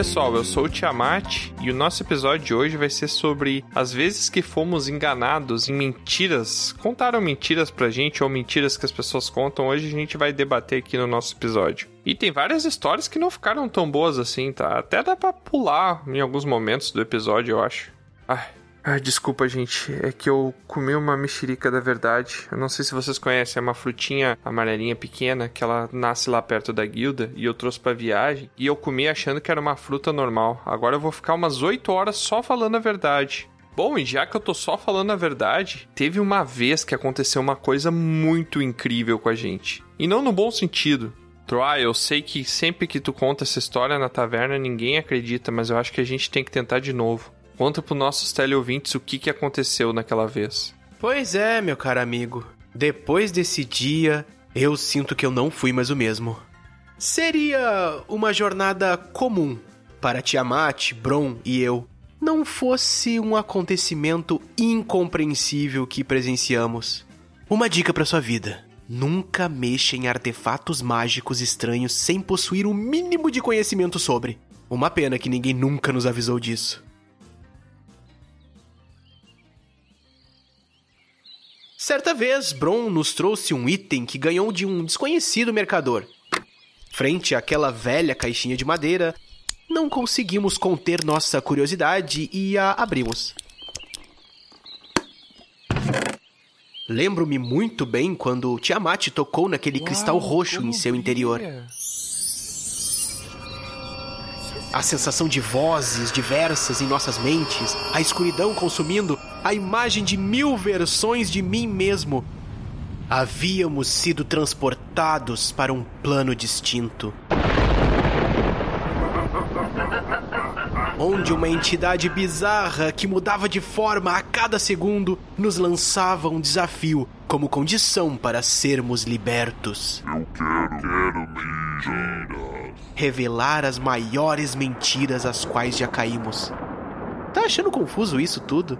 Pessoal, eu sou o Tiamat e o nosso episódio de hoje vai ser sobre as vezes que fomos enganados em mentiras. Contaram mentiras pra gente ou mentiras que as pessoas contam. Hoje a gente vai debater aqui no nosso episódio. E tem várias histórias que não ficaram tão boas assim, tá? Até dá pra pular em alguns momentos do episódio, eu acho. Ai, ah, desculpa, gente. É que eu comi uma mexerica da verdade. Eu não sei se vocês conhecem, é uma frutinha amarelinha pequena que ela nasce lá perto da guilda e eu trouxe pra viagem. E eu comi achando que era uma fruta normal. Agora eu vou ficar umas 8 horas só falando a verdade. Bom, e já que eu tô só falando a verdade, teve uma vez que aconteceu uma coisa muito incrível com a gente. E não no bom sentido. Troy, eu sei que sempre que tu conta essa história na taverna ninguém acredita, mas eu acho que a gente tem que tentar de novo. Conta para nossos teleouvintes o que, que aconteceu naquela vez. Pois é, meu caro amigo. Depois desse dia, eu sinto que eu não fui mais o mesmo. Seria uma jornada comum para Tiamat, Bron e eu. Não fosse um acontecimento incompreensível que presenciamos. Uma dica para sua vida: nunca mexa em artefatos mágicos estranhos sem possuir o um mínimo de conhecimento sobre. Uma pena que ninguém nunca nos avisou disso. Certa vez, Bron nos trouxe um item que ganhou de um desconhecido mercador. Frente àquela velha caixinha de madeira, não conseguimos conter nossa curiosidade e a abrimos. Lembro-me muito bem quando Tiamat tocou naquele Uau, cristal roxo em seu interior. A sensação de vozes diversas em nossas mentes, a escuridão consumindo a imagem de mil versões de mim mesmo. Havíamos sido transportados para um plano distinto. Onde uma entidade bizarra que mudava de forma a cada segundo nos lançava um desafio como condição para sermos libertos. Eu quero, quero mentiras. Revelar as maiores mentiras às quais já caímos. Tá achando confuso isso tudo?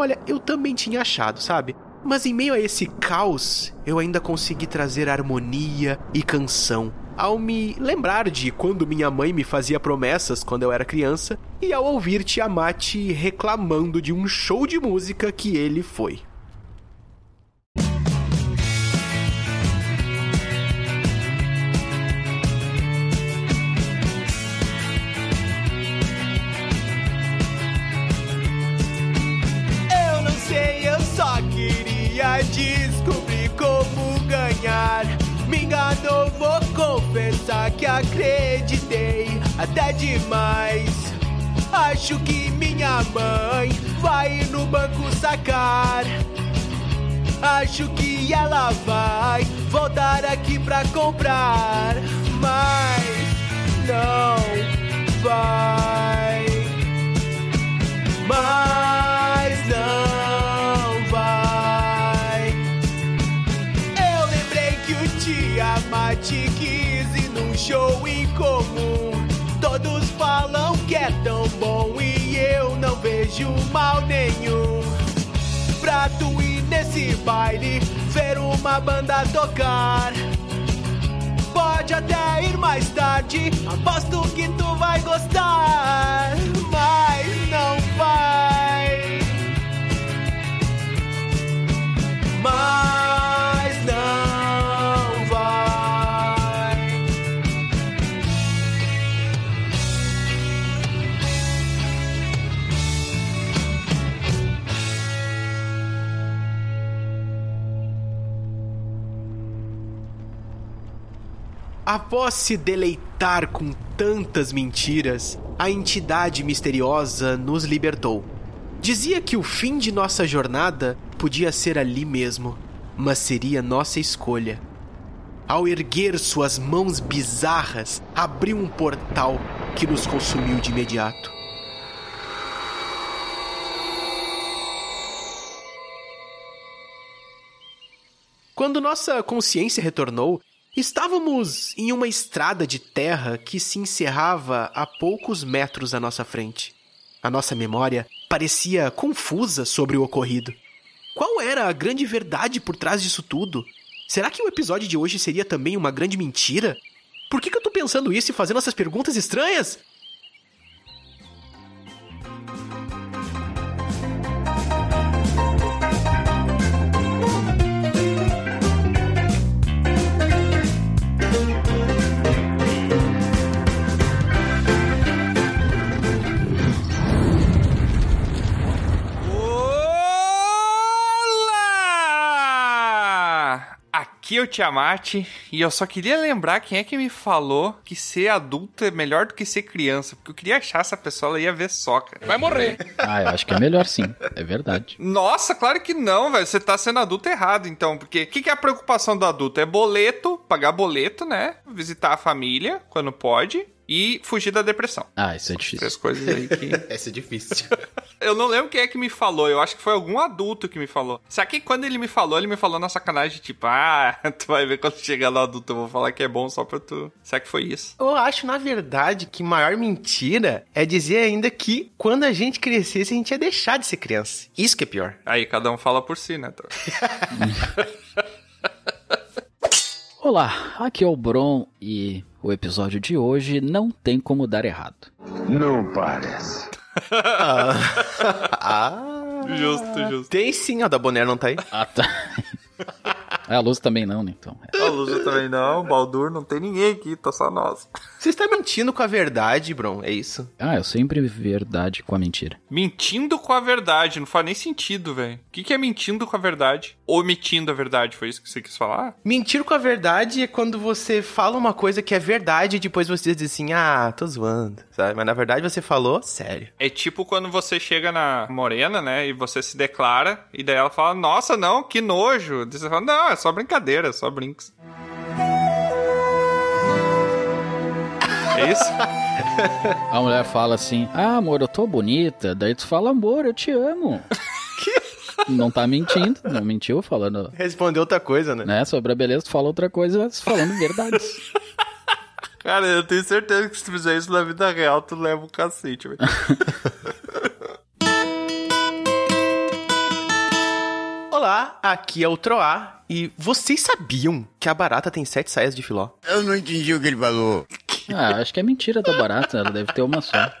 Olha, eu também tinha achado, sabe? Mas em meio a esse caos, eu ainda consegui trazer harmonia e canção. Ao me lembrar de quando minha mãe me fazia promessas quando eu era criança, e ao ouvir Tiamat reclamando de um show de música que ele foi. Que acreditei até demais. Acho que minha mãe vai no banco sacar. Acho que ela vai voltar aqui pra comprar, mas não vai. Mas show incomum. Todos falam que é tão bom e eu não vejo mal nenhum. Pra tu ir nesse baile, ver uma banda tocar. Pode até ir mais tarde, aposto que tu vai gostar. Mas não vai. Mas Após se deleitar com tantas mentiras, a entidade misteriosa nos libertou. Dizia que o fim de nossa jornada podia ser ali mesmo, mas seria nossa escolha. Ao erguer suas mãos bizarras, abriu um portal que nos consumiu de imediato. Quando nossa consciência retornou, estávamos em uma estrada de terra que se encerrava a poucos metros à nossa frente. A nossa memória parecia confusa sobre o ocorrido. Qual era a grande verdade por trás disso tudo? Será que o episódio de hoje seria também uma grande mentira? Por que, que eu tô pensando isso e fazendo essas perguntas estranhas? Aqui é o Tiamat e eu só queria lembrar quem é que me falou que ser adulto é melhor do que ser criança, porque eu queria achar essa pessoa, ela ia ver só, cara. Vai morrer. Ah, eu acho que é melhor sim. É verdade. Nossa, claro que não, velho. Você tá sendo adulto errado, então. Porque o que, que é a preocupação do adulto? É boleto, pagar boleto, né? Visitar a família quando pode. E fugir da depressão. Ah, isso é difícil. Três coisas aí que. Essa é difícil. Eu não lembro quem é que me falou, eu acho que foi algum adulto que me falou. Só que quando ele me falou, ele me falou na sacanagem, tipo, ah, tu vai ver quando chegar no adulto, eu vou falar que é bom só pra tu. Será que foi isso? Eu acho, na verdade, que maior mentira é dizer ainda que quando a gente crescesse, a gente ia deixar de ser criança. Isso que é pior. Aí cada um fala por si, né? Olá, aqui é o Bron e o episódio de hoje não tem como dar errado. Não parece. Ah, Justo, justo. tem sim, ó, da Bonner não tá aí. Ah, tá. É, a luz também não, né? Então. é. A Lusa também não, Baldur não tem ninguém aqui, tá só nós. Você está mentindo com a verdade, Bron, é isso? Ah, eu sempre vi verdade com a mentira. Mentindo com a verdade, não faz nem sentido, velho. O que, que é mentindo com a verdade? Omitindo a verdade, foi isso que você quis falar? Mentir com a verdade é quando você fala uma coisa que é verdade e depois você diz assim, ah, tô zoando, sabe? Mas na verdade você falou sério. É tipo quando você chega na morena, né, e você se declara, e daí ela fala, nossa, não, que nojo. Daí você fala, não, é só brincadeira, é só brinks. É isso? A mulher fala assim: Ah, amor, eu tô bonita. Daí tu fala, amor, eu te amo. Não tá mentindo, não mentiu falando, Respondeu outra coisa, né? né? Sobre a beleza, tu fala outra coisa falando verdades. Cara, eu tenho certeza que se tu fizer isso na vida real, tu leva um cacete, velho. Olá, aqui é o Troá e vocês sabiam que a barata tem sete saias de filó? Eu não entendi o que ele falou. Ah, acho que é mentira da barata, ela deve ter uma só.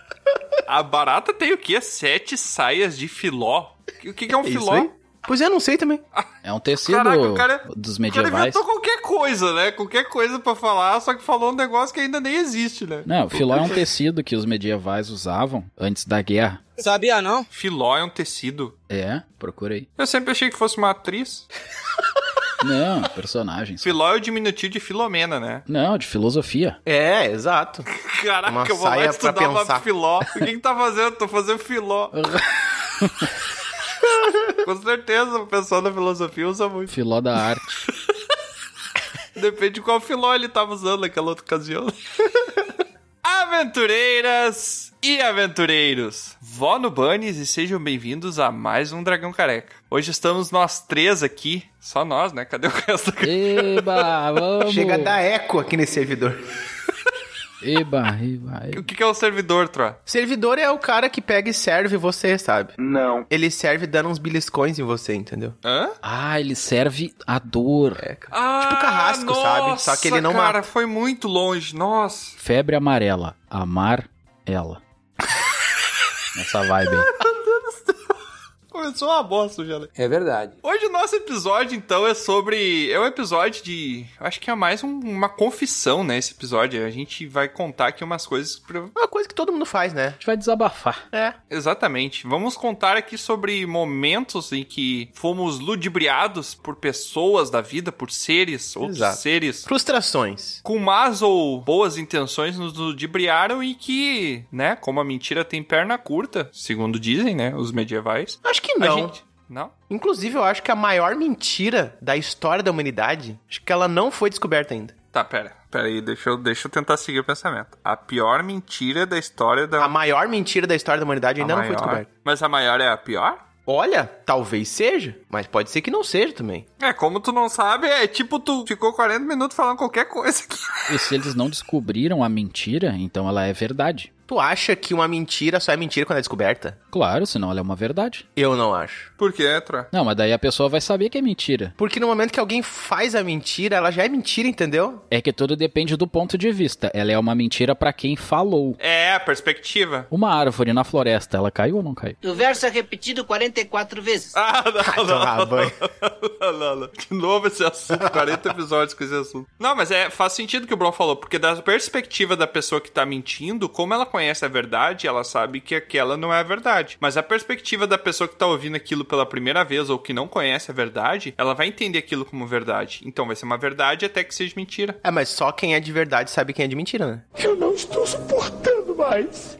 A barata tem o quê? Sete saias de filó? O que, que é um É isso filó? aí? Pois é, não sei também. É um tecido Caraca, o cara- dos O cara medievais. inventou qualquer coisa, né? Qualquer coisa pra falar, só que falou um negócio que ainda nem existe, né? Não, filó é um tecido que os medievais usavam antes da guerra. Sabia não? Filó é um tecido. É, procurei. Eu sempre achei que fosse uma atriz. Não, personagens. Filó é o diminutivo de Filomena, né? Não, de filosofia. É, exato. Caraca, Uma eu vou lá saia estudar pra uma pensar. filó. O que que tá fazendo? Tô fazendo filó. Com certeza, o pessoal da filosofia usa muito. Filó da arte. Depende de qual filó ele tava usando naquela outra ocasião. Aventureiras e aventureiros, vó no Bunnies e sejam bem-vindos a mais um Dragão Careca. Hoje estamos nós três aqui, só nós, né? Cadê o resto? Eba, vamos! Chega a dar eco aqui nesse servidor. Eba, eba, eba. O que que é o servidor, Tro? Servidor é o cara que pega e serve você, sabe? Não. Ele serve dando uns beliscões em você, entendeu? Hã? Ah, ele serve a dor. É, cara. Ah, Tipo carrasco, sabe? Só que ele não cara, mata. foi muito longe. Nossa. Febre amarela. Amar ela. Essa vibe. Começou uma bosta já? É verdade. Hoje o nosso episódio, então, é sobre. É um episódio de. Acho que é mais um- uma confissão, né? Esse episódio. A gente vai contar aqui umas coisas. Pra... Uma coisa que todo mundo faz, né? A gente vai desabafar. É. Exatamente. Vamos contar aqui sobre momentos em que fomos ludibriados por pessoas da vida, por seres, outros Exato. seres. Frustrações. Com más ou boas intenções nos ludibriaram e que, né, como a mentira tem perna curta, segundo dizem, né, os medievais. Acho que A não. gente. Não? Inclusive, eu acho que a maior mentira da história da humanidade, acho que ela não foi descoberta ainda. Tá, pera. Pera aí, deixa eu, deixa eu tentar seguir o pensamento. A pior mentira da história da. A maior mentira da história da humanidade ainda a não foi maior- descoberta. Mas a maior é a pior? Olha, talvez seja, mas pode ser que não seja também. É, como tu não sabe, é tipo tu ficou 40 minutos falando qualquer coisa aqui. E se eles não descobriram a mentira, então ela é verdade. Tu acha que uma mentira só é mentira quando é descoberta? Claro, senão ela é uma verdade. Eu não acho. Por quê, Tro? Não, mas daí a pessoa vai saber que é mentira. Porque no momento que alguém faz a mentira, ela já é mentira, entendeu? É que tudo depende do ponto de vista. Ela é uma mentira pra quem falou. É, a perspectiva. Uma árvore na floresta, ela caiu ou não caiu? O verso é repetido 44 vezes. Ah, não, não, não, não, não, não. De novo esse assunto, 40 episódios com esse assunto. Não, mas é, faz sentido o que o Bruno falou, porque da perspectiva da pessoa que tá mentindo, como ela conhece conhece a verdade, ela sabe que aquela não é a verdade. Mas a perspectiva da pessoa que tá ouvindo aquilo pela primeira vez ou que não conhece a verdade, ela vai entender aquilo como verdade. Então vai ser uma verdade até que seja mentira. É, mas só quem é de verdade sabe quem é de mentira, né? Eu não estou suportando mais.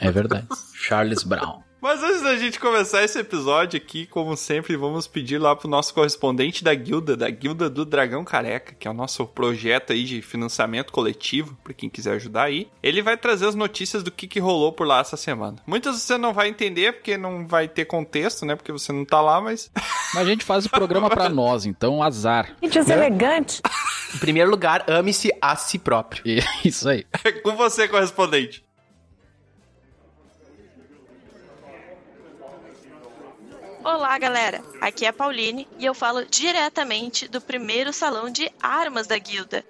É verdade. Charles Brown. Mas antes da gente começar esse episódio aqui, como sempre, vamos pedir lá pro nosso correspondente da guilda, da guilda do Dragão Careca, que é o nosso projeto aí de financiamento coletivo, pra quem quiser ajudar aí. Ele vai trazer as notícias do que, que rolou por lá essa semana. Muitas você não vai entender, porque não vai ter contexto, né? Porque você não tá lá, mas Mas a gente faz o programa pra nós, então azar. Gente, elegante. Em primeiro lugar, ame-se a si próprio. Isso aí. é com você, correspondente. Olá, galera. Aqui é a Pauline e eu falo diretamente do primeiro salão de armas da guilda.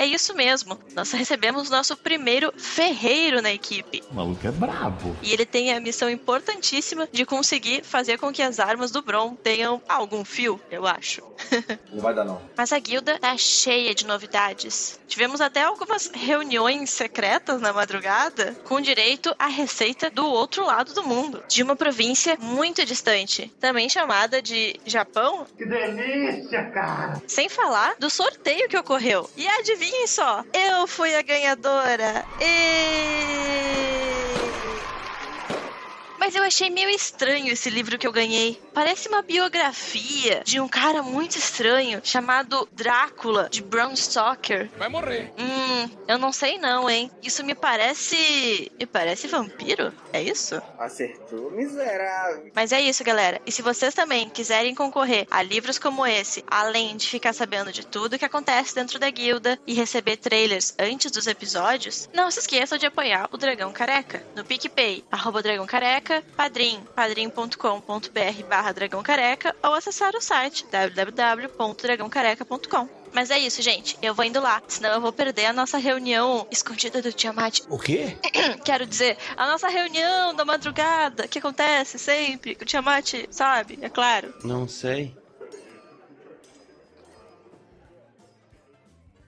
É isso mesmo. Nós recebemos nosso primeiro ferreiro na equipe. O maluco é brabo. E ele tem a missão importantíssima de conseguir fazer com que as armas do Bron tenham algum fio, eu acho. Não vai dar, não. Mas a guilda tá cheia de novidades. Tivemos até algumas reuniões secretas na madrugada com direito à receita do outro lado do mundo, de uma província muito distante, também chamada de Japão. Que delícia, cara. Sem falar do sorteio que ocorreu. E adivinhem só, eu fui a ganhadora. E... Mas eu achei meio estranho esse livro que eu ganhei. Parece uma biografia de um cara muito estranho chamado Drácula, de Bram Stoker. Vai morrer. Hum, eu não sei não, hein? Isso me parece. Me parece vampiro? É isso? Acertou, miserável. Mas é isso, galera. E se vocês também quiserem concorrer a livros como esse, além de ficar sabendo de tudo que acontece dentro da guilda e receber trailers antes dos episódios, não se esqueçam de apoiar o Dragão Careca no PicPay, arroba Dragão Careca, Padrim, padrim.com.br barra Dragão Careca ou acessar o site www.dragãocareca.com. Mas é isso, gente. Eu vou indo lá, senão eu vou perder a nossa reunião escondida do Tiamat. O quê? Quero dizer, a nossa reunião da madrugada, que acontece sempre, que o Tiamat sabe, é claro. Não sei.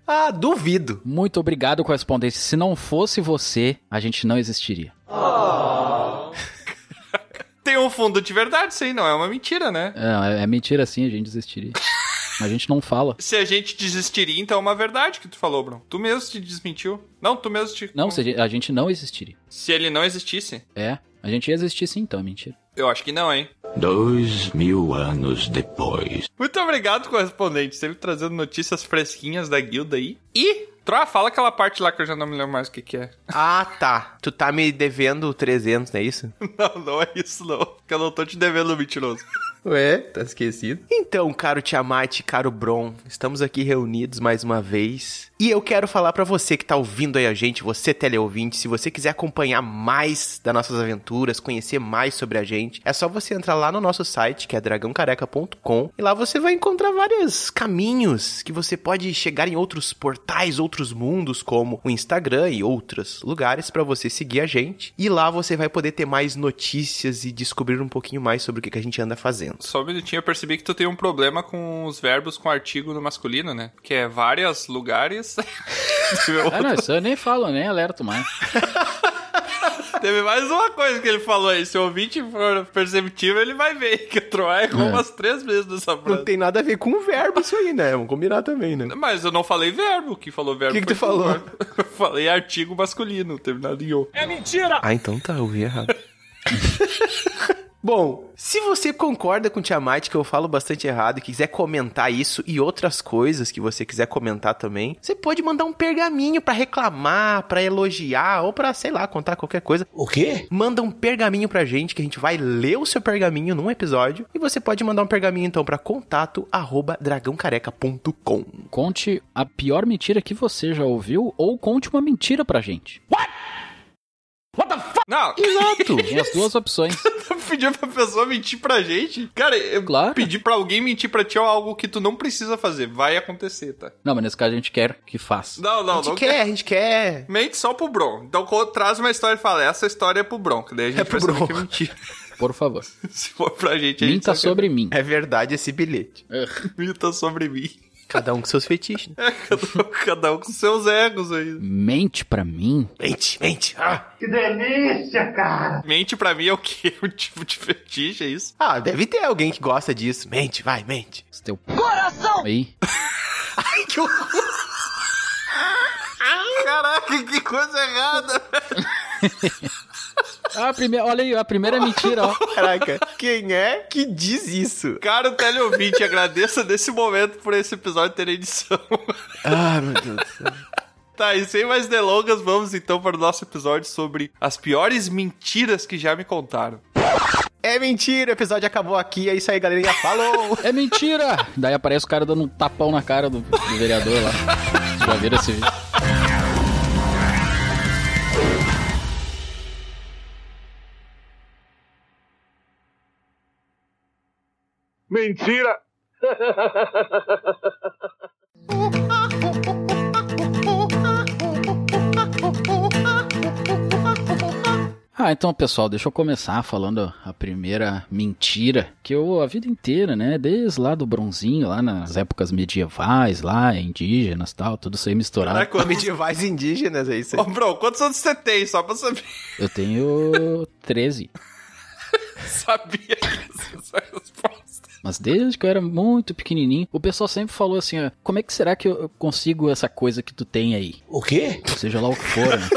Ah, duvido. Muito obrigado, correspondente. Se não fosse você, a gente não existiria. Um fundo de verdade, isso aí não é uma mentira, né? É, é mentira sim, a gente desistiria. A gente não fala. Se a gente desistiria, então é uma verdade que tu falou, Bruno. Tu mesmo te desmentiu. Não, tu mesmo te. Não, se a gente não existiria. Se ele não existisse, É, a gente ia existir sim, então, é mentira. eu acho que não, hein? Dois mil anos depois. Muito obrigado, correspondente. Sempre trazendo notícias fresquinhas da guilda aí. E, Troa, fala aquela parte lá que eu já não me lembro mais o que, que é. Ah, tá. Tu tá me devendo 300, não é isso? Não, não é isso, não. Porque eu não tô te devendo, mentiroso. Ué, tá esquecido? Então, caro Tiamat, caro Bron, estamos aqui reunidos mais uma vez. E eu quero falar pra você que tá ouvindo aí a gente, você teleouvinte, se você quiser acompanhar mais das nossas aventuras, conhecer mais sobre a gente, é só você entrar lá no nosso site, que é dragãocareca.com, e lá você vai encontrar vários caminhos que você pode chegar em outros portais, outros mundos, como o Instagram e outros lugares pra você seguir a gente. E lá você vai poder ter mais notícias e descobrir um pouquinho mais sobre o que a gente anda fazendo. Só um minutinho, eu percebi que tu tem um problema com os verbos com artigo no masculino, né? Que é várias lugares. Ah, não, isso eu nem falo, nem alerto mais. Teve mais uma coisa que ele falou aí. Se o ouvinte for perceptivo, ele vai ver que o Troy errou É. umas três vezes nessa Não frase. tem nada a ver com o verbo isso aí, né? Vamos combinar também, né? Mas eu não falei verbo. Quem falou verbo Que que foi tu falou? verbo. Eu falei artigo masculino, terminado em O. É mentira! Ah, então tá, eu ouvi errado. Bom, se você concorda com o Tiamat que eu falo bastante errado e quiser comentar isso e outras coisas que você quiser comentar também, você pode mandar um pergaminho pra reclamar, pra elogiar ou pra, sei lá, contar qualquer coisa. O quê? Manda um pergaminho pra gente que a gente vai ler o seu pergaminho num episódio e você pode mandar um pergaminho então pra contato arroba dragãocareca.com. Conte a pior mentira que você já ouviu ou conte uma mentira pra gente. Não, Exato! Tem as duas opções. pedir pra pessoa mentir pra gente. Cara, eu Claro. pedir pra alguém mentir pra ti é algo que tu não precisa fazer. Vai acontecer, tá? Não, mas nesse caso a gente quer que faça. Não, A não, gente não quer, a gente quer. Mente só pro Bron. Então traz uma história e fala, essa história é pro Bron. Que daí a gente É pro vai saber Bron. que é mentira. Por favor. Se for pra gente, a gente Minta só quer- sobre mim. É verdade esse bilhete. Minta sobre mim. Cada um com seus fetiches. né? Cada, um- cada um com seus egos aí. Mente pra mim? Mente, mente. Ah. Que delícia, cara. Mente pra mim é o quê? Um tipo de fetiche, é isso? ah, deve ter alguém que gosta disso. Mente, vai, mente. Esse teu coração aí. Ai, que horror. Caraca, que coisa errada. Ah, a primeira, olha aí, a primeira mentira, ó. Caraca, quem é que diz isso? Cara, o teleouvinte, agradeça nesse momento por esse episódio ter edição. Ah, meu Deus do céu. Tá, e sem mais delongas, vamos então para o nosso episódio sobre as piores mentiras que já me contaram. É mentira, o episódio acabou aqui. É isso aí, galerinha. Falou! É mentira! Daí aparece o cara dando um tapão na cara do, do vereador lá. Já viram esse vídeo? Mentira. Ah, então, pessoal, deixa eu começar falando a primeira mentira que eu a vida inteira, né, desde lá do bronzinho, lá nas épocas medievais, lá indígenas e tal, tudo isso aí misturado. Caraca, quantos... Medievais indígenas, é isso Ô, aí. bro, quantos anos você tem? Só pra saber. Eu tenho 13. Sabia que essa é resposta. Mas desde que eu era muito pequenininho, o pessoal sempre falou assim, ó, como é que será que eu consigo essa coisa que tu tem aí? O quê? Seja lá o que for, né?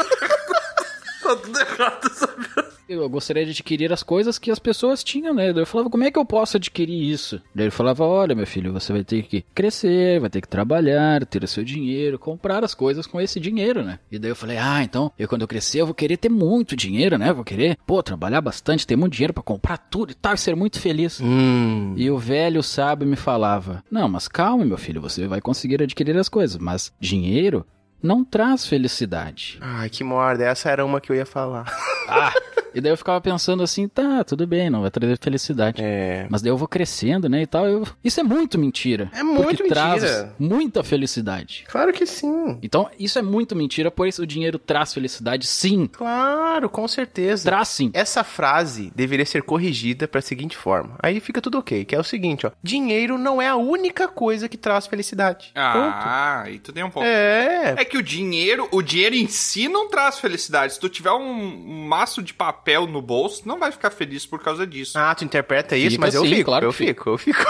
Tá tudo errado, sabe? Eu gostaria de adquirir as coisas que as pessoas tinham, né? Daí eu falava, como é que eu posso adquirir isso? Daí ele falava, olha, meu filho, você vai ter que crescer, vai ter que trabalhar, ter o seu dinheiro, comprar as coisas com esse dinheiro, né? E daí eu falei, ah, então, eu quando eu crescer, eu vou querer ter muito dinheiro, né? Vou querer, pô, trabalhar bastante, ter muito dinheiro pra comprar tudo e tal, e ser muito feliz. Hum. E o velho sábio me falava: Não, mas calma, meu filho, você vai conseguir adquirir as coisas, mas dinheiro não traz felicidade. Ai, que morda. Essa era uma que eu ia falar. Ah! e daí eu ficava pensando assim: tá, tudo bem, não vai trazer felicidade. É. Mas daí eu vou crescendo, né, e tal. eu- Isso é muito mentira. É muito porque mentira. traz muita felicidade. Claro que sim. Então, isso é muito mentira, pois o dinheiro traz felicidade, sim. Claro, com certeza. Traz sim. Essa frase deveria ser corrigida pra seguinte forma. Aí fica tudo ok, que é o seguinte, ó. Dinheiro não é a única coisa que traz felicidade. Ah, aí tu tem um Ponto. ponto. É. É que o dinheiro, o dinheiro em si não traz felicidade. Se tu tiver um, maço de papel no bolso, não vai ficar feliz por causa disso. Ah, tu interpreta isso, Fica mas eu sim, fico, claro eu que fico, eu fico.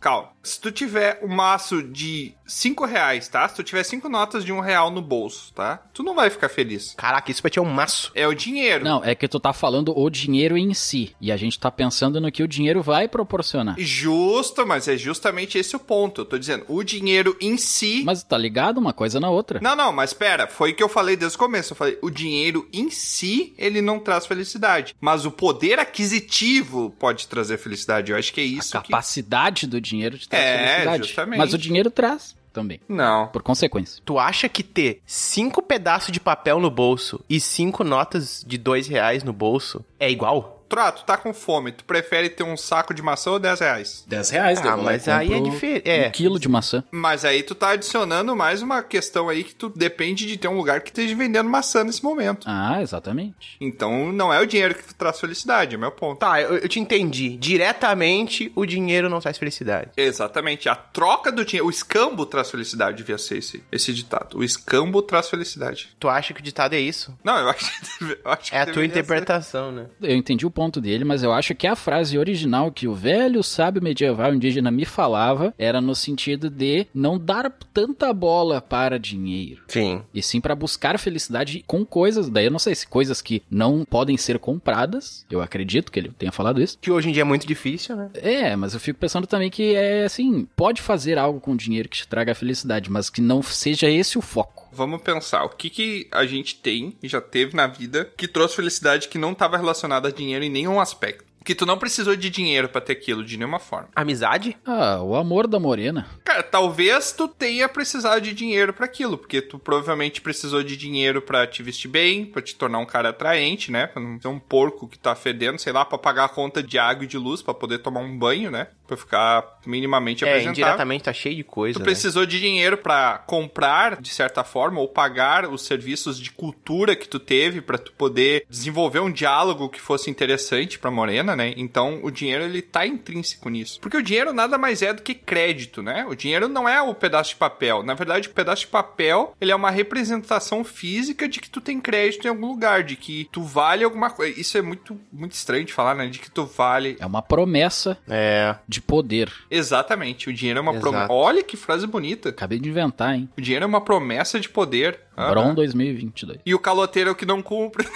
Calma. Se tu tiver um maço de 5 reais, tá? Se tu tiver cinco notas de um real no bolso, tá? Tu não vai ficar feliz. Caraca, isso pra ti é um maço. É o dinheiro. Não, é que tu tá falando o dinheiro em si. E a gente tá pensando no que o dinheiro vai proporcionar. Justo, mas é justamente esse o ponto. Eu tô dizendo, o dinheiro em si. Mas tá ligado uma coisa na outra. Não, não, mas pera, foi o que eu falei desde o começo. Eu falei, o dinheiro em si, ele não traz felicidade. Mas o poder aquisitivo pode trazer felicidade. Eu acho que é isso a que. capacidade do dinheiro de trazer É, felicidade. justamente. Mas o dinheiro traz também, Não. por consequência. Tu acha que ter cinco pedaços de papel no bolso e cinco notas de dois reais no bolso é igual? Troa, tu tá com fome. Tu prefere ter um saco de maçã ou 10 reais? 10 reais, Ah, mas aí é diferente. É. Um quilo de maçã. Mas aí tu tá adicionando mais uma questão aí que tu depende de ter um lugar que esteja vendendo maçã nesse momento. Ah, exatamente. Então não é o dinheiro que traz felicidade, é meu ponto. Tá, eu, eu te entendi. Diretamente, o dinheiro não traz felicidade. Exatamente. A troca do dinheiro. O escambo traz felicidade, devia ser esse, esse ditado. O escambo traz felicidade. Tu acha que o ditado é isso? Não, eu acho que, deve- eu acho que É a tua deveria ser. interpretação, né? Eu entendi o ponto dele, mas eu acho que a frase original que o velho sábio medieval indígena me falava era no sentido de não dar tanta bola para dinheiro. Sim. E sim para buscar felicidade com coisas, daí eu não sei se coisas que não podem ser compradas, eu acredito que ele tenha falado isso. Que hoje em dia é muito difícil, né? É, mas eu fico pensando também que é assim, pode fazer algo com dinheiro que te traga felicidade, mas que não seja esse o foco. Vamos pensar, o que, que a gente tem e já teve na vida que trouxe felicidade que não estava relacionado a dinheiro em nenhum aspecto. Que tu não precisou de dinheiro pra ter aquilo de nenhuma forma. Amizade? Ah, o amor da morena. Cara, talvez tu tenha precisado de dinheiro pra aquilo, porque tu provavelmente precisou de dinheiro pra te vestir bem, pra te tornar um cara atraente, né? Pra não ser um porco que tá fedendo, sei lá, pra pagar a conta de água e de luz, pra poder tomar um banho, né? Pra ficar minimamente É, apresentável. indiretamente tá cheio de coisa, Tu né? precisou de dinheiro pra comprar, de certa forma, ou pagar os serviços de cultura que tu teve pra tu poder desenvolver um diálogo que fosse interessante pra Morena, né? Então, o dinheiro ele tá intrínseco nisso. Porque o dinheiro nada mais é do que crédito, né? O dinheiro não é o pedaço de papel. Na verdade, o pedaço de papel, ele é uma representação física de que tu tem crédito em algum lugar, de que tu vale alguma coisa. Isso é muito muito estranho de falar, né? De que tu vale É uma promessa É. de poder. Exatamente, o dinheiro é uma promessa. Olha que frase bonita. Acabei de inventar, hein? O dinheiro é uma promessa de poder. Aham. Bron 2022. E o caloteiro é o que não cumpre.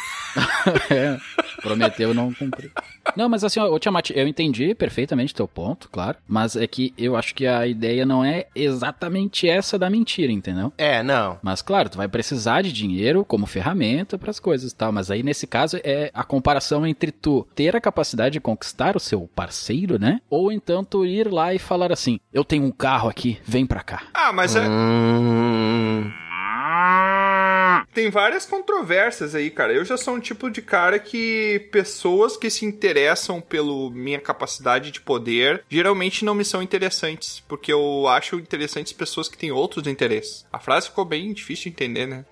É, prometeu não cumprir. Não, mas assim, ô Tiamat, eu entendi perfeitamente teu ponto, claro. Mas é que eu acho que a ideia não é exatamente essa da mentira, entendeu? É, não. Mas claro, tu vai precisar de dinheiro como ferramenta para as coisas e tal. Mas aí nesse caso é a comparação entre tu ter a capacidade de conquistar o seu parceiro, né? Ou então tu ir lá e falar assim: eu tenho um carro aqui, vem pra cá. Ah, mas é- Hum, tem várias controvérsias aí, cara. Eu já sou um tipo de cara que pessoas que se interessam pela minha capacidade de poder geralmente não me são interessantes, porque eu acho interessantes pessoas que têm outros interesses. A frase ficou bem difícil de entender, né?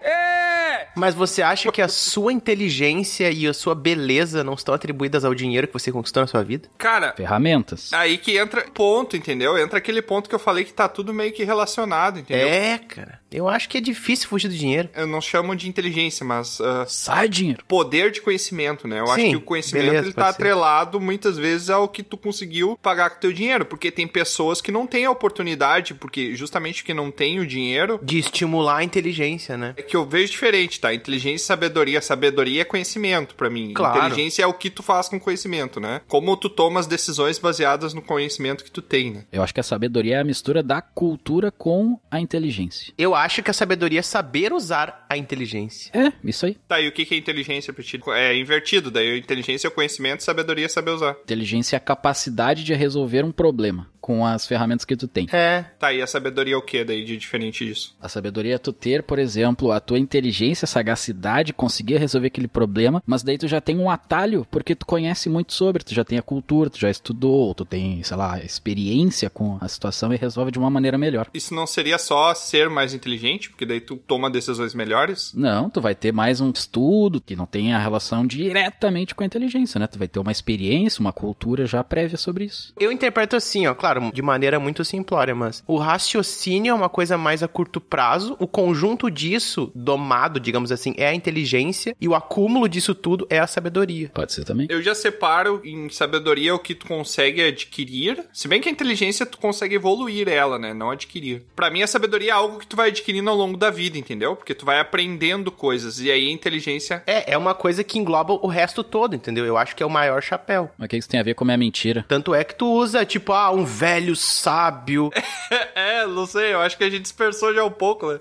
Mas você acha que a sua inteligência e a sua beleza não estão atribuídas ao dinheiro que você conquistou na sua vida? Cara, Ferramentas. aí que entra ponto, entendeu? Entra aquele ponto que eu falei que tá tudo meio que relacionado, entendeu? É, cara. Eu acho que é difícil fugir do dinheiro. Eu não chamo de inteligência, mas ah, Sai dinheiro. poder de conhecimento, né? Eu acho Sim, que o conhecimento beleza, ele tá ser. atrelado muitas vezes ao que tu conseguiu pagar com teu dinheiro, porque tem pessoas que não têm a oportunidade, porque justamente que não tem o dinheiro, De estimular a inteligência, né? é que eu vejo diferente, tá? Inteligência e sabedoria. Sabedoria é conhecimento pra mim. Claro. Inteligência é o que tu faz com conhecimento, né? Como tu toma as decisões baseadas no conhecimento que tu tem, né? Eu acho que a sabedoria é a mistura da cultura com a inteligência. Eu acho que a sabedoria é saber usar a inteligência. É, isso aí. Tá, e o que que é inteligência pra ti? É invertido, daí inteligência é o conhecimento, sabedoria é saber usar. Inteligência é a capacidade de resolver um problema com as ferramentas que tu tem. É. Tá, e a sabedoria é o que daí de diferente disso? A sabedoria é tu ter, por exemplo, a tua inteligência, sagacidade, conseguir resolver aquele problema, mas daí tu já tem um atalho, porque tu conhece muito sobre, tu já tem a cultura, tu já estudou, tu tem, sei lá, experiência com a situação e resolve de uma maneira melhor. Isso não seria só ser mais inteligente, porque daí tu toma decisões melhores? Não, tu vai ter mais um estudo que não tem a relação diretamente com a inteligência, né? Tu vai ter uma experiência, uma cultura já prévia sobre isso. Eu interpreto assim, ó, claro, de maneira muito simplória, mas o raciocínio é uma coisa mais a curto prazo, o conjunto disso, domado, digamos assim, é a inteligência, e o acúmulo disso tudo é a sabedoria. Pode ser também. Eu já separo em sabedoria o que tu consegue adquirir, se bem que a inteligência tu consegue evoluir ela, né, não adquirir. Pra mim a sabedoria é algo que tu vai adquirindo ao longo da vida, entendeu? Porque tu vai aprendendo coisas e aí a inteligência É, é uma coisa que engloba o resto todo, entendeu? Eu acho que é o maior chapéu. Mas o que isso tem a ver com a minha mentira? Tanto é que tu usa, tipo, ah, um velho sábio. É, não sei, eu acho que a gente dispersou já um pouco, né?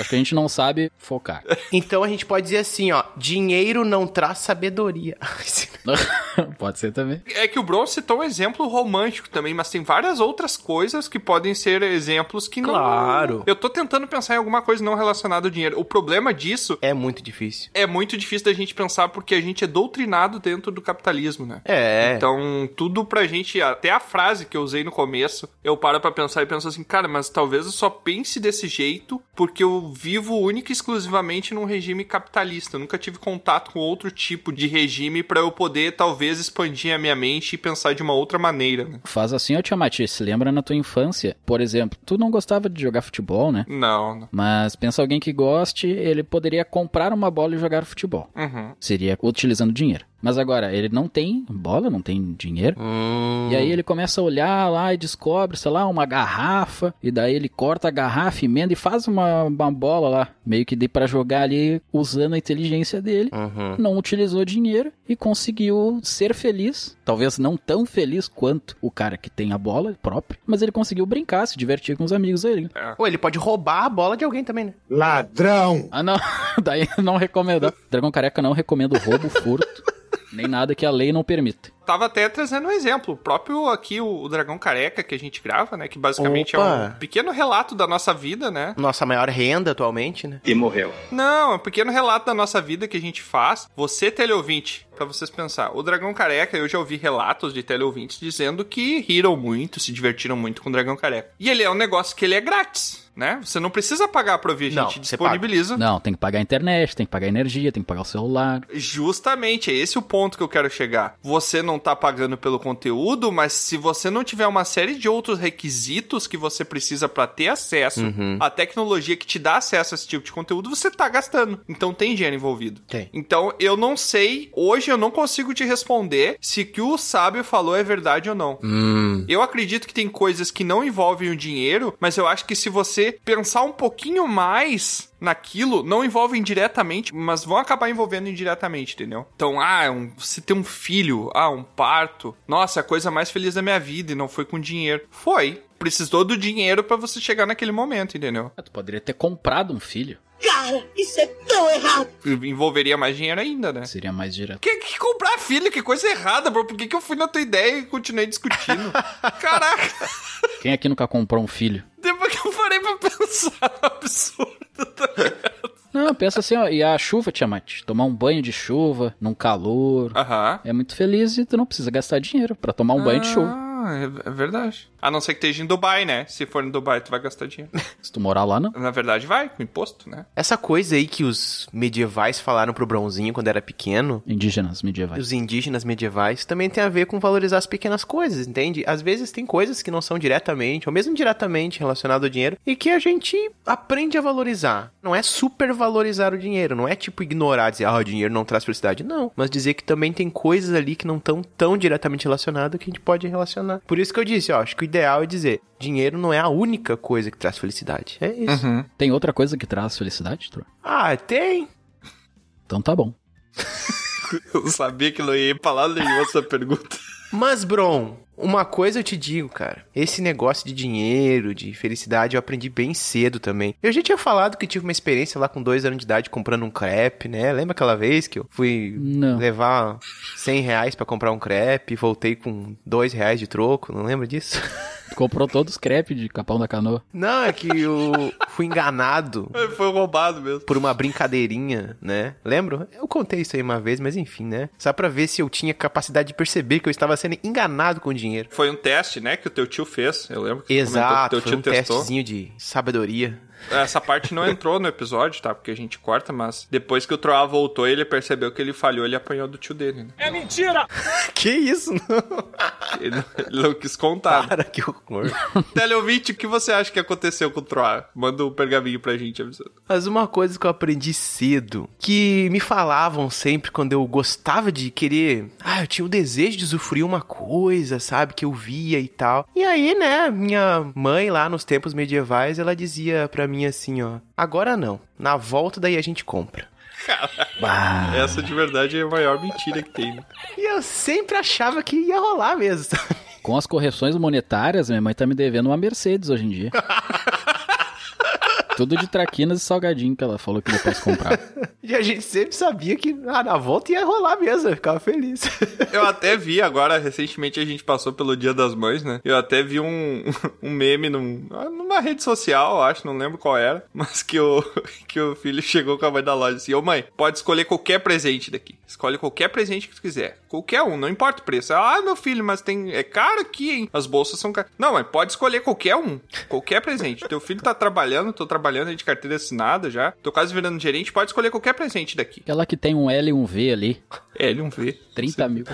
Acho que a gente não sabe focar. Então a gente pode dizer assim, ó, dinheiro não traz sabedoria. Pode ser também. É que o Bron citou um exemplo romântico também, mas tem várias outras coisas que podem ser exemplos que não. Claro. Eu tô tentando pensar em alguma coisa não relacionada ao dinheiro. O problema disso é muito difícil. é muito difícil da gente pensar porque a gente é doutrinado dentro do capitalismo, né? É. Então, tudo pra gente, até a frase que eu usei no começo, eu paro pra pensar e penso assim, cara, mas talvez eu só pense desse jeito porque eu vivo única e exclusivamente num regime capitalista. Eu nunca tive contato com outro tipo de regime pra eu poder, talvez, expandir a minha mente e pensar de uma outra maneira, né? Faz assim, ô Tiamat, se lembra na tua infância, por exemplo, tu não gostava de jogar futebol, né? Não, não. Mas pensa alguém que goste, ele poderia comprar uma bola e jogar futebol. Uhum. Seria utilizando dinheiro. Mas agora, ele não tem bola, não tem dinheiro. Hum. E aí ele começa a olhar lá e descobre, sei lá, uma garrafa. E daí ele corta a garrafa, emenda e faz uma, uma bola lá. Meio que dê pra jogar ali usando a inteligência dele. Uhum. Não utilizou dinheiro e conseguiu ser feliz. Talvez não tão feliz quanto o cara que tem a bola própria. Mas ele conseguiu brincar, se divertir com os amigos ali. Ou ele pode roubar a bola de alguém também, né? Ladrão! Ah, não. Daí não recomendo. Dragão Careca não recomendo roubo, furto. Nem nada que a lei não permita. Tava até trazendo um exemplo. O próprio aqui, o, o Dragão Careca, que a gente grava, né? Que basicamente é Opa. um pequeno relato da nossa vida, né? Nossa maior renda atualmente, né? E morreu. Não, é um pequeno relato da nossa vida que a gente faz. Você, teleouvinte, pra vocês pensar. O Dragão Careca, eu já ouvi relatos de teleouvintes dizendo que riram muito, se divertiram muito com o Dragão Careca. E ele é um negócio que ele é grátis, né? Você não precisa pagar pra ouvir, a Não, gente você disponibiliza. Não, tem que pagar a internet, tem que pagar a energia, tem que pagar o celular. Justamente, é esse o ponto que eu quero chegar. Você não tá pagando pelo conteúdo, mas se você não tiver uma série de outros requisitos que você precisa pra ter acesso à tecnologia que te dá acesso a esse tipo de conteúdo, você tá gastando. Então tem dinheiro envolvido. Tem. Então eu não sei, hoje eu não consigo te responder se o que o sábio falou é verdade ou não. Hum. Eu acredito que tem coisas que não envolvem o dinheiro, mas eu acho que se você pensar um pouquinho mais naquilo, não envolvem diretamente, mas vão acabar envolvendo indiretamente, entendeu? Então, ah, um, tem um filho, ah, um parto. Nossa, é a coisa mais feliz da minha vida e não foi com dinheiro. Foi. Precisou do dinheiro pra você chegar naquele momento, entendeu? Ah, Tu poderia ter comprado um filho. Cara, isso é tão errado. Envolveria mais dinheiro ainda, né? Seria mais direto. Que, que comprar filho? Que coisa errada, bro. Por que, que eu fui na tua ideia e continuei discutindo? Caraca. Quem aqui nunca comprou um filho? Depois que eu parei pra pensar, é um absurdo, tá ligado? Não, pensa assim, ó, e a chuva, Tiamat? Tomar um banho de chuva, num calor. Aham. É muito feliz e tu não precisa gastar dinheiro pra tomar um banho de chuva. Ah, é, é verdade. A não ser que esteja em Dubai, né? Se for em Dubai, tu vai gastar dinheiro. Se tu morar lá, não. Na verdade, vai, com imposto, né? Essa coisa aí que os medievais falaram pro Bronzinho quando era pequeno, Indígenas medievais. os indígenas medievais, também tem a ver com valorizar as pequenas coisas, entende? Às vezes tem coisas que não são diretamente, ou mesmo diretamente relacionado ao dinheiro, e que a gente aprende a valorizar. Não é supervalorizar o dinheiro, não é tipo ignorar, dizer, ah, o dinheiro não traz felicidade. Não, mas dizer que também tem coisas ali que não estão tão diretamente relacionadas que a gente pode relacionar. Por isso que eu disse, ó, acho que o ideal é dizer, dinheiro não é a única coisa que traz felicidade. É isso. Tem outra coisa que traz felicidade, Tro? Ah, tem. Então tá bom. Eu sabia que não ia falar nenhuma essa pergunta. Mas, Bron, uma coisa eu te digo, cara. Esse negócio de dinheiro, de felicidade, eu aprendi bem cedo também. Eu já tinha falado que tive uma experiência lá com dois anos de idade comprando um crepe, né? Lembra aquela vez que eu fui Não. levar 100 reais pra comprar um crepe e voltei com dois reais de troco? Não lembra disso? Comprou todos os crepes de Capão da Canoa. Não, é que eu fui enganado Foi roubado mesmo. por uma brincadeirinha, né? Lembro? Eu contei isso aí uma vez, mas enfim, né? Só pra ver se eu tinha capacidade de perceber que eu estava sendo enganado com o dinheiro. Foi um teste, né, que o teu tio fez. Eu lembro que Exato, foi que um teu tio testou. testezinho de sabedoria. Essa parte não entrou no episódio, tá? Porque a gente corta, mas depois que o Troá voltou, ele percebeu que ele falhou, ele apanhou do tio dele, né? Que isso? Não. Ele, ele não quis contar. Cara, que horror. Teleouvinte, o que você acha que aconteceu com o Troá? Manda um pergaminho pra gente avisando. Mas uma coisa que eu aprendi cedo, que me falavam sempre quando eu gostava de querer. Ah, eu tinha o desejo de usufruir uma coisa, sabe? Que eu via e tal. E aí, né, minha mãe lá nos tempos medievais, ela dizia pra mim assim, ó. Agora não. Na volta daí a gente compra. Bah. Essa de verdade é a maior mentira que tem? E eu sempre achava que ia rolar mesmo. Com as correções monetárias, minha mãe tá me devendo uma Mercedes hoje em dia. Tudo de traquinas e salgadinho que ela falou que depois comprar. E a gente sempre sabia que ah, na volta ia rolar mesmo. Eu ficava feliz. Eu até vi agora, recentemente a gente passou pelo Dia das Mães, né? Eu até vi um, um meme num, numa rede social, acho, não lembro qual era, mas que o, que o filho chegou com a mãe da loja assim: Ô mãe, pode escolher qualquer presente daqui. Escolhe qualquer presente que tu quiser. Qualquer um, não importa o preço. Ah, meu filho, mas tem. É caro aqui, hein? As bolsas são caras. Não, mas pode escolher qualquer um. Qualquer presente. Teu filho tá trabalhando, tô trabalhando aí de carteira assinada já. Tô quase virando gerente, pode escolher qualquer presente daqui. Aquela que tem um L e um V ali, É, ele não vê. 30 mil.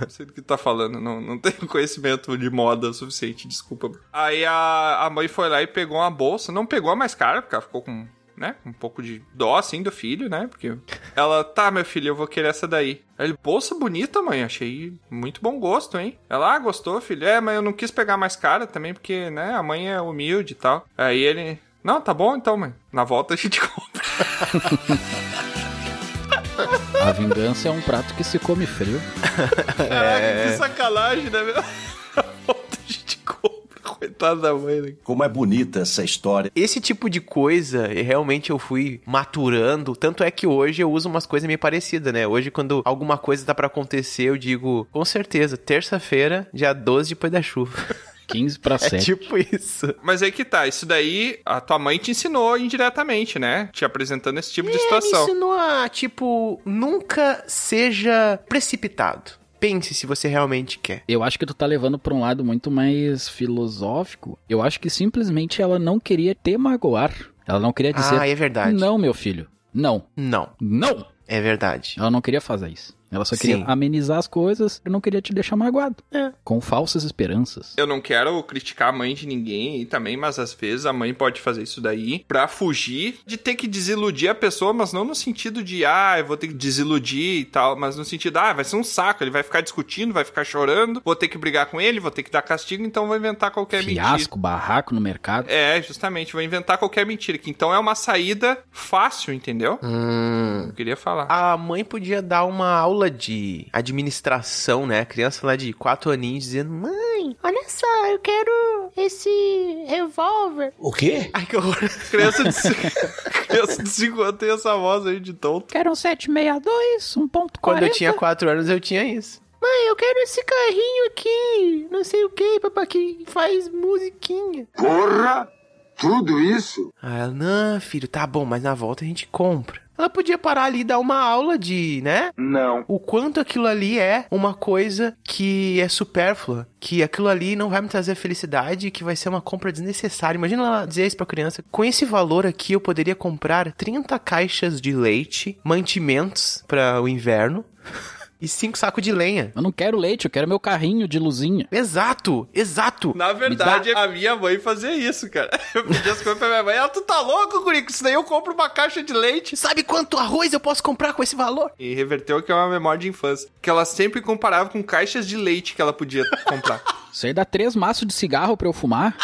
Não sei do que tá falando, não, não tenho conhecimento de moda suficiente, desculpa. Aí a, a mãe foi lá e pegou uma bolsa, não pegou a mais cara, porque ela ficou com, né, um pouco de dó, assim, do filho, né, porque ela, tá, meu filho, eu vou querer essa daí. Aí ele, bolsa bonita, mãe, achei muito bom gosto, hein. Ela, ah, gostou, filho? É, mas eu não quis pegar mais cara também, porque, né, a mãe é humilde e tal. Aí ele, não, tá bom então, mãe, na volta a gente compra. A vingança é um prato que se come frio. Caraca, que sacanagem, né, meu? Na volta a gente compra, coitado. Coitado da mãe, né? Como é bonita essa história. Esse tipo de coisa, realmente eu fui maturando. Tanto é que hoje eu uso umas coisas meio parecidas, né? Hoje, quando alguma coisa tá pra acontecer, eu digo, com certeza, terça-feira, dia 12 depois da chuva. 15 pra É 7. tipo isso. Mas aí que tá, isso daí a tua mãe te ensinou indiretamente, né? Te apresentando esse tipo de É, me situação. ensinou a, tipo, nunca seja precipitado. Pense se você realmente quer. Eu acho que tu tá levando pra um lado muito mais filosófico. Eu acho que simplesmente ela não queria te magoar. Ela não queria dizer. Ah, é verdade. Não, meu filho. Não. Não, Não. é verdade. Ela não queria fazer isso. Ela só queria Sim. amenizar as coisas e não queria te deixar magoado. É. Com falsas esperanças. Eu não quero criticar a mãe de ninguém aí também, mas às vezes a mãe pode fazer isso daí pra fugir de ter que desiludir a pessoa, mas não no sentido de, ah, eu vou ter que desiludir e tal, mas no sentido, ah, vai ser um saco, ele vai ficar discutindo, vai ficar chorando, vou ter que brigar com ele, vou ter que dar castigo, então vou inventar qualquer mentira. Fiasco, barraco no mercado. É, justamente, vou inventar qualquer mentira, que então é uma saída fácil, entendeu? Hum. Eu queria falar. A mãe podia dar uma aula de administração, né? A criança lá de 4 aninhos dizendo: Mãe, olha só, eu quero esse revólver. O quê? Ai, que horror. Criança de 5 criança de cinco anos tem essa voz aí de tonto. Quero um 762, um ponto Quando eu tinha 4 anos, eu tinha isso. Mãe, eu quero esse carrinho aqui, não sei o que, papai, que faz musiquinha. Porra! Tudo isso? Ah, ela, não, filho, tá bom, mas na volta a gente compra. Ela podia parar ali e dar uma aula de, né? Não. O quanto aquilo ali é uma coisa que é supérflua, que aquilo ali não vai me trazer felicidade, que vai ser uma compra desnecessária. Imagina ela dizer isso pra criança. Com esse valor aqui, eu poderia comprar 30 caixas de leite, mantimentos para o inverno e 5 sacos de lenha. Eu não quero leite, eu quero meu carrinho de luzinha. Exato, exato. Na verdade, a minha mãe fazia isso, cara. Eu pedia as coisas pra minha mãe. Ela, tu tá louco, Curico? Isso daí eu compro uma caixa de leite. Sabe quanto arroz eu posso comprar com esse valor? E reverteu que é uma memória de infância. Que ela sempre comparava com caixas de leite que ela podia comprar. Isso aí dá três maços de cigarro pra eu fumar.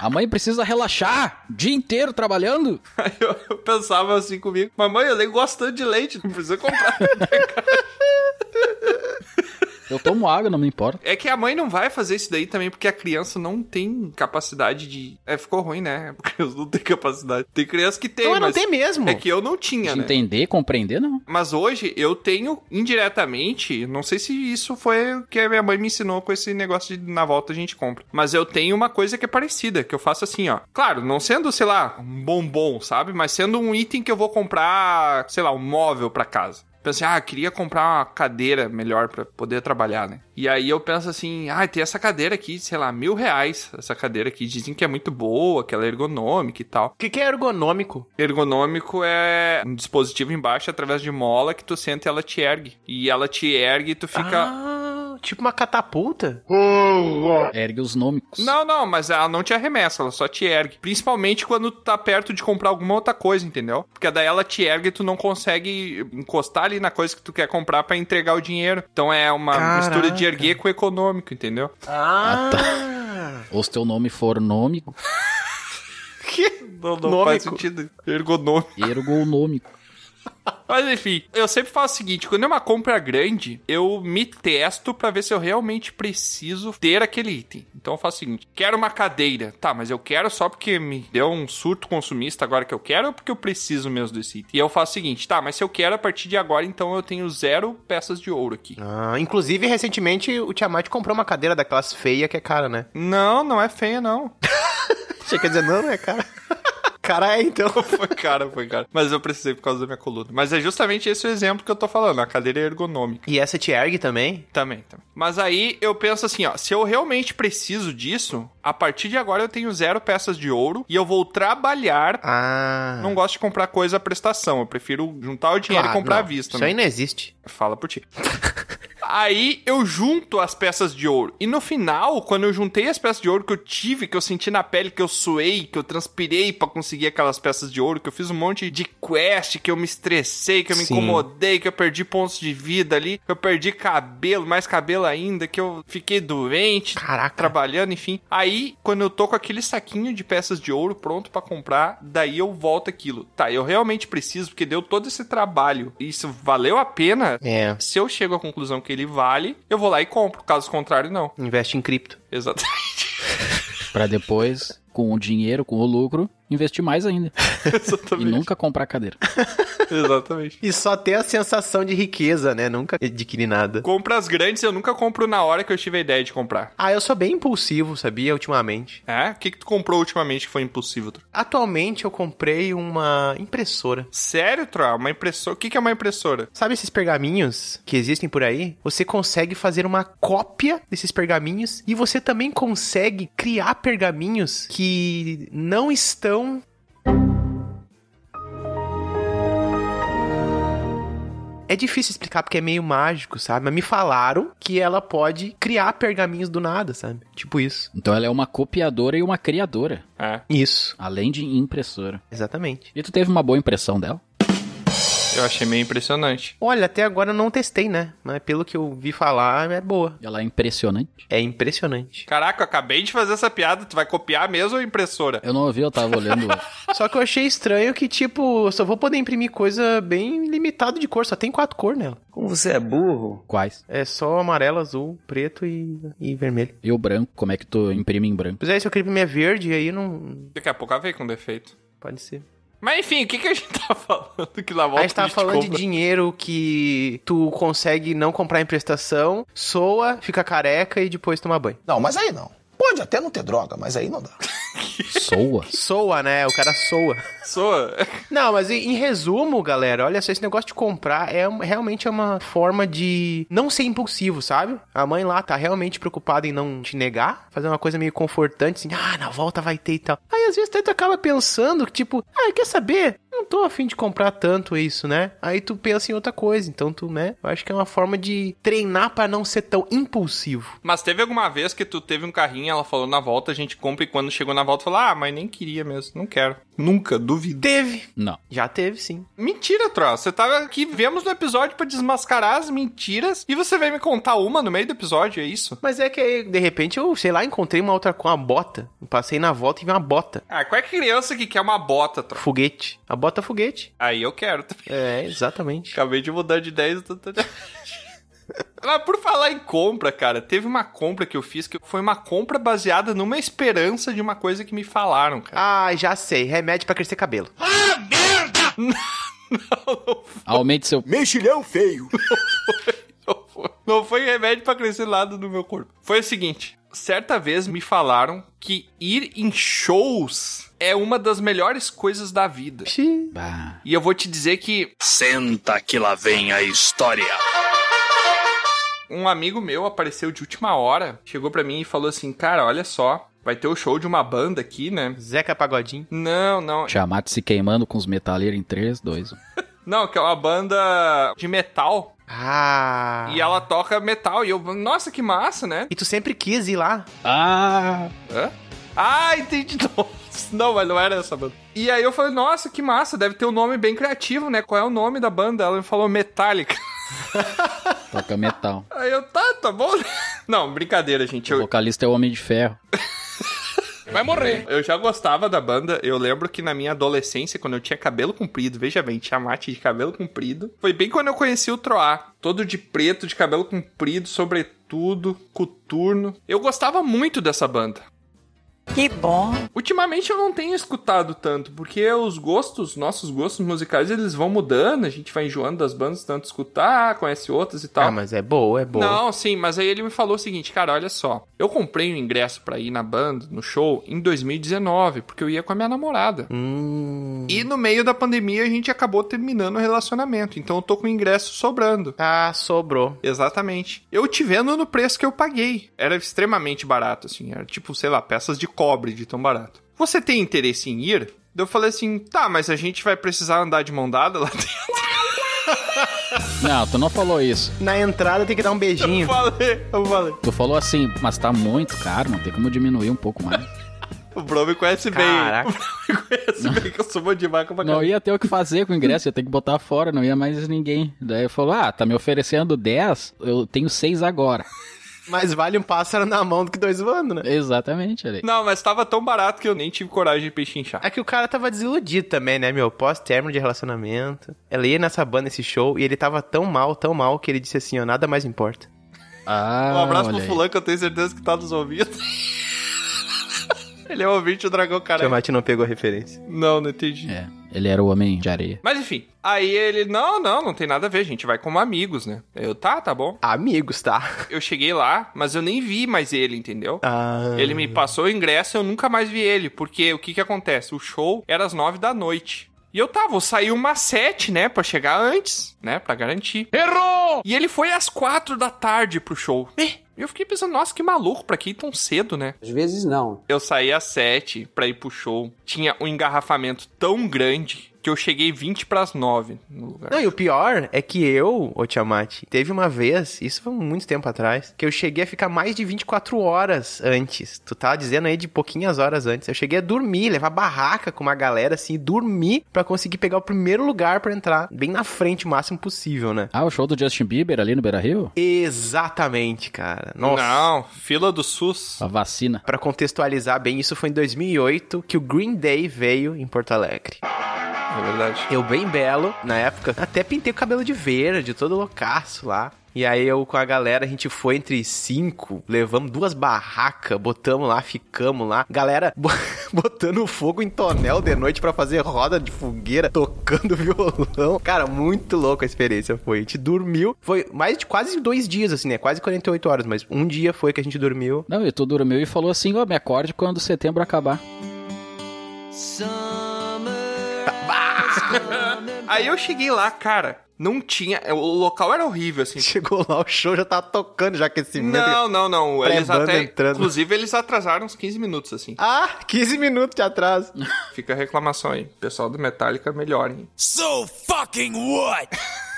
A mãe precisa relaxar o dia inteiro trabalhando. Aí eu, eu pensava assim comigo, mamãe, eu nem gosto tanto de leite, não precisa comprar. Eu tomo água, não me importa. é que a mãe não vai fazer isso daí também, porque a criança não tem capacidade de. É, ficou ruim, né? Porque eles não têm capacidade. Tem criança que tem, Não, não mas. tem mesmo. É que eu não tinha, De né? entender, compreender, não. Mas hoje eu tenho indiretamente, não sei se isso foi o que a minha mãe me ensinou com esse negócio de na volta a gente compra. Mas eu tenho uma coisa que é parecida, que eu faço assim, ó. Claro, não sendo, sei lá, um bombom, sabe? Mas sendo um item que eu vou comprar, sei lá, um móvel pra casa. Pensei, ah, queria comprar uma cadeira melhor pra poder trabalhar, né? E aí eu penso assim, ah, tem essa cadeira aqui, sei lá, mil reais. Essa cadeira aqui, dizem que é muito boa, que ela é ergonômica e tal. O que, que é ergonômico? Ergonômico é um dispositivo embaixo através de mola que tu senta e ela te ergue. E ela te ergue e tu fica. Ah, tipo uma catapulta? Ergue os nômicos. Não, não, mas ela não te arremessa, ela só te ergue. Principalmente quando tu tá perto de comprar alguma outra coisa, entendeu? Porque daí ela te ergue e tu não consegue encostar ali na coisa que tu quer comprar pra entregar o dinheiro. Então é uma Caraca. mistura de erguer com econômico, entendeu? Ah, Ou se teu nome for nômico, Que? Não, não Nômico. faz sentido. Ergonômico. ergonômico. Mas enfim, eu sempre faço o seguinte: quando é uma compra grande, eu me testo pra ver se eu realmente preciso ter aquele item. Então eu faço o seguinte: quero uma cadeira. Tá, mas eu quero só porque me deu um surto consumista agora que eu quero ou porque eu preciso mesmo desse item? E eu faço o seguinte: tá, mas se eu quero a partir de agora, então eu tenho zero peças de ouro aqui. Ah, inclusive, recentemente, o Tiamat comprou uma cadeira daquelas feia que é cara, né? Não, não é feia, não. Você quer dizer, não, não é cara? Cara é, então. Foi cara, foi cara. Mas eu precisei por causa da minha coluna. Mas é justamente esse o exemplo que eu tô falando: a cadeira é ergonômica. E essa te ergue também? Também, também. Mas aí eu penso assim, ó, se eu realmente preciso disso, a partir de agora eu tenho zero peças de ouro e eu vou trabalhar. Ah. Não gosto de comprar coisa à prestação, eu prefiro juntar o dinheiro Claro, e comprar não, à vista. Isso né? aí não existe. Fala por ti. Aí eu junto as peças de ouro. E no final, quando eu juntei as peças de ouro que eu tive, que eu senti na pele, que eu suei, que eu transpirei pra conseguir aquelas peças de ouro, que eu fiz um monte de quest, que eu me estressei, que eu me Sim. incomodei, que eu perdi pontos de vida ali, que eu perdi cabelo, mais cabelo ainda, que eu fiquei doente, Caraca. trabalhando, enfim. Aí, quando eu tô com aquele saquinho de peças de ouro pronto pra comprar, daí eu volto aquilo. Tá, eu realmente preciso, porque deu todo esse trabalho. Isso valeu a pena? É. Se eu chego à conclusão que ele vale, eu vou lá e compro. Caso contrário, não. Investe em cripto. Exatamente. Pra depois, com o dinheiro, com o lucro, investir mais ainda. E Exatamente. nunca comprar cadeira. Exatamente. E só ter a sensação de riqueza, né? Nunca adquirir nada. Compras grandes eu nunca compro na hora que eu tive a ideia de comprar. Ah, eu sou bem impulsivo, sabia? Ultimamente. É? O que, que tu comprou ultimamente que foi impossível? Tro? Atualmente eu comprei uma impressora. Sério, Tro? Uma impressora? O que, que é uma impressora? Sabe esses pergaminhos que existem por aí? Você consegue fazer uma cópia desses pergaminhos e você também consegue criar pergaminhos que não estão. É difícil explicar porque é meio mágico, sabe? Mas me falaram que ela pode criar pergaminhos do nada, sabe? Tipo isso. Então ela é uma copiadora e uma criadora. É. Isso, Além de impressora. exatamente. E tu teve uma boa impressão dela? Eu achei meio impressionante. Olha, até agora eu não testei, né? Mas pelo que eu vi falar, é boa. Ela é impressionante. É impressionante. Caraca, eu acabei de fazer essa piada. Tu vai copiar mesmo ou impressora? Eu não ouvi, eu tava olhando. Só que eu achei estranho que, tipo, eu só vou poder imprimir coisa bem limitado de cor. Só tem quatro cores nela. Como você é burro? Quais? É só amarelo, azul, preto e, e vermelho. E o branco, como é que tu imprime em branco? Pois é, se eu queria imprimir verde, aí não... Daqui a pouco ela veio com defeito. Pode ser. Mas enfim, o que, que a gente tá falando que na volta a gente tava falando de compra? dinheiro que tu consegue não comprar em prestação, soa, fica careca e depois toma banho. Não, mas aí não. Pode até não ter droga, mas aí não dá. Soa? Soa, né? O cara soa. Soa. Não, mas em, em resumo, galera, olha só, esse negócio de comprar é realmente é uma forma de não ser impulsivo, sabe? A mãe lá tá realmente preocupada em não te negar, fazer uma coisa meio confortante, assim, ah, na volta vai ter e tal. Aí às vezes tu acaba pensando que, tipo, ah, quer saber? Não tô afim de comprar tanto isso, né? Aí tu pensa em outra coisa, então tu, né? Eu acho que é uma forma de treinar pra não ser tão impulsivo. Mas teve alguma vez que tu teve um carrinho, ela falou na volta, a gente compra e quando chegou na volta falou: Ah, mas nem queria mesmo, não quero. Nunca, duvido. Teve. Não. Já teve, sim. Mentira, Tro. Você tava aqui, vemos no episódio pra desmascarar as mentiras e você veio me contar uma no meio do episódio, é isso? Mas é que aí, de repente eu, sei lá, encontrei uma outra com uma bota. Passei na volta e vi uma bota. Ah, qual é criança que quer uma bota, Tro? Foguete. A bota foguete. Aí eu quero. É, exatamente. Acabei de mudar de ideia. tô- tô- Mas por falar em compra, cara, teve uma compra que eu fiz que foi uma compra baseada numa esperança de uma coisa que me falaram, cara. Ah, já sei. Remédio pra crescer cabelo. Aumente seu. Mexilhão feio. Não foi, não foi remédio pra crescer nada no meu corpo. Foi o seguinte: certa vez me falaram que ir em shows é uma das melhores coisas da vida. Bah. E eu vou te dizer que Senta que lá vem a história. Um amigo meu apareceu de última hora, chegou pra mim e falou assim: Cara, olha só, vai ter o show de uma banda aqui, né? Zeca Pagodinho. Não, não. Tiamat se queimando com os metaleiros em 3, 2, 1. Não, que é uma banda de metal. Ah. E ela toca metal. E eu, nossa, que massa, né? E tu sempre quis ir lá. Ah! Hã? Ah, entendi. Nossa, Não, mas não era essa banda. E aí eu falei, nossa, que massa, deve ter um nome bem criativo, né? Qual é o nome da banda? Ela me falou Metallica. Toca metal. Aí eu, tá, tá bom. Não, brincadeira, gente. O Eu, vocalista é o Homem de Ferro. Vai morrer. Eu já gostava da banda. Eu lembro que na minha adolescência, quando eu tinha cabelo comprido, veja bem, tinha mate de cabelo comprido. Foi bem quando eu conheci o Troá. Todo de preto, de cabelo comprido, sobretudo, coturno. Eu gostava muito dessa banda. Que bom. Ultimamente eu não tenho escutado tanto, porque os gostos, nossos gostos musicais, eles vão mudando, a gente vai enjoando das bandas, tanto escutar, conhece outras e tal. Ah, mas é boa, é boa. Não, sim, mas aí ele me falou o seguinte, cara, olha só. Eu comprei um ingresso pra ir na banda, no show, em 2019, porque eu ia com a minha namorada. Hum. E no meio da pandemia a gente acabou terminando o relacionamento, então eu tô com o ingresso sobrando. Ah, sobrou. Exatamente. Eu te vendo no preço que eu paguei. Era extremamente barato, assim. Era tipo, sei lá, peças de cobre de tão barato. Você tem interesse em ir? Daí Eu falei assim, tá, mas a gente vai precisar andar de mão dada lá dentro. Não, tu não falou isso. Na entrada tem que dar um Eu beijinho. falei, eu falei. Tu falou assim, mas tá muito caro, não tem como diminuir um pouco mais. O Bro me conhece bem. Caraca. O Bro me conhece bem, que eu sou bom de vaca pra Não caralho. ia ter o que fazer com o ingresso, ia ter que botar fora, não ia mais ninguém. Daí falou: Ah, tá me oferecendo 10, eu tenho 6 agora. Mas vale um pássaro na mão do que dois voando, né? Exatamente, ali. Não, mas tava tão barato que eu nem tive coragem de pechinchar. É que o cara tava desiludido também, né, meu? Pós-término de relacionamento. Ela ia nessa banda, nesse show, e ele tava tão mal, tão mal, que ele disse assim, ó, nada mais importa. Ah, Um abraço olha pro aí. fulano que eu tenho certeza que tá nos ouvindo. Ele é o ouvinte do Dragão Careca. Tiamat não pegou a referência. Não, não entendi. É, ele era o homem de areia. Mas enfim, aí ele, não, não, não tem nada a ver, a gente vai como amigos, né? Eu, tá, tá bom. Amigos, tá? Eu cheguei lá, mas eu nem vi mais ele, entendeu? Ah. Ele me passou o ingresso e eu nunca mais vi ele, porque o que que acontece? O show era às nove da noite. E eu tava, vou sair uma sete, né, pra chegar antes, né, pra garantir. Errou! E ele foi às quatro da tarde pro show. E eu fiquei pensando, nossa, que maluco, pra que ir tão cedo, né? Às vezes não. Eu saí às sete pra ir pro show. Tinha um engarrafamento tão grande que eu cheguei 20 pras 9 no lugar. Não, e o pior é que eu, ô Tiamat, teve uma vez, isso foi muito tempo atrás, que eu cheguei a ficar mais de 24 horas antes. Tu tava dizendo aí de pouquinhas horas antes. Eu cheguei a dormir, levar barraca com uma galera assim, e dormir pra conseguir pegar o primeiro lugar pra entrar bem na frente o máximo possível, né? Ah, o show do Justin Bieber ali no Beira Rio? Exatamente, cara. Nossa. Não, fila do SUS. A vacina. Pra contextualizar bem, isso foi em 2008 que o Green Day veio em Porto Alegre. É verdade. Eu bem belo, na época, até pintei o cabelo de verde, todo loucaço lá. E aí eu com a galera, a gente foi entre cinco, levamos duas barracas, botamos lá, ficamos lá. Galera bo- botando fogo em tonel de noite pra fazer roda de fogueira, tocando violão. Cara, muito louco a experiência foi. A gente dormiu, foi mais de quase dois dias, assim, né? Quase 48 horas, mas um dia foi que a gente dormiu. Não, e tu dormiu e falou assim, ó, me acorde quando setembro acabar. Aí eu cheguei lá, cara, não tinha. O local era horrível, assim. Chegou lá, o show já tava tocando, já aquecimento. Não, não, não. Eles até. entrando. Inclusive, eles atrasaram uns 15 minutos, assim. Ah, 15 minutos de atraso. Fica a reclamação aí. Pessoal do Metallica, melhorem. So fucking what?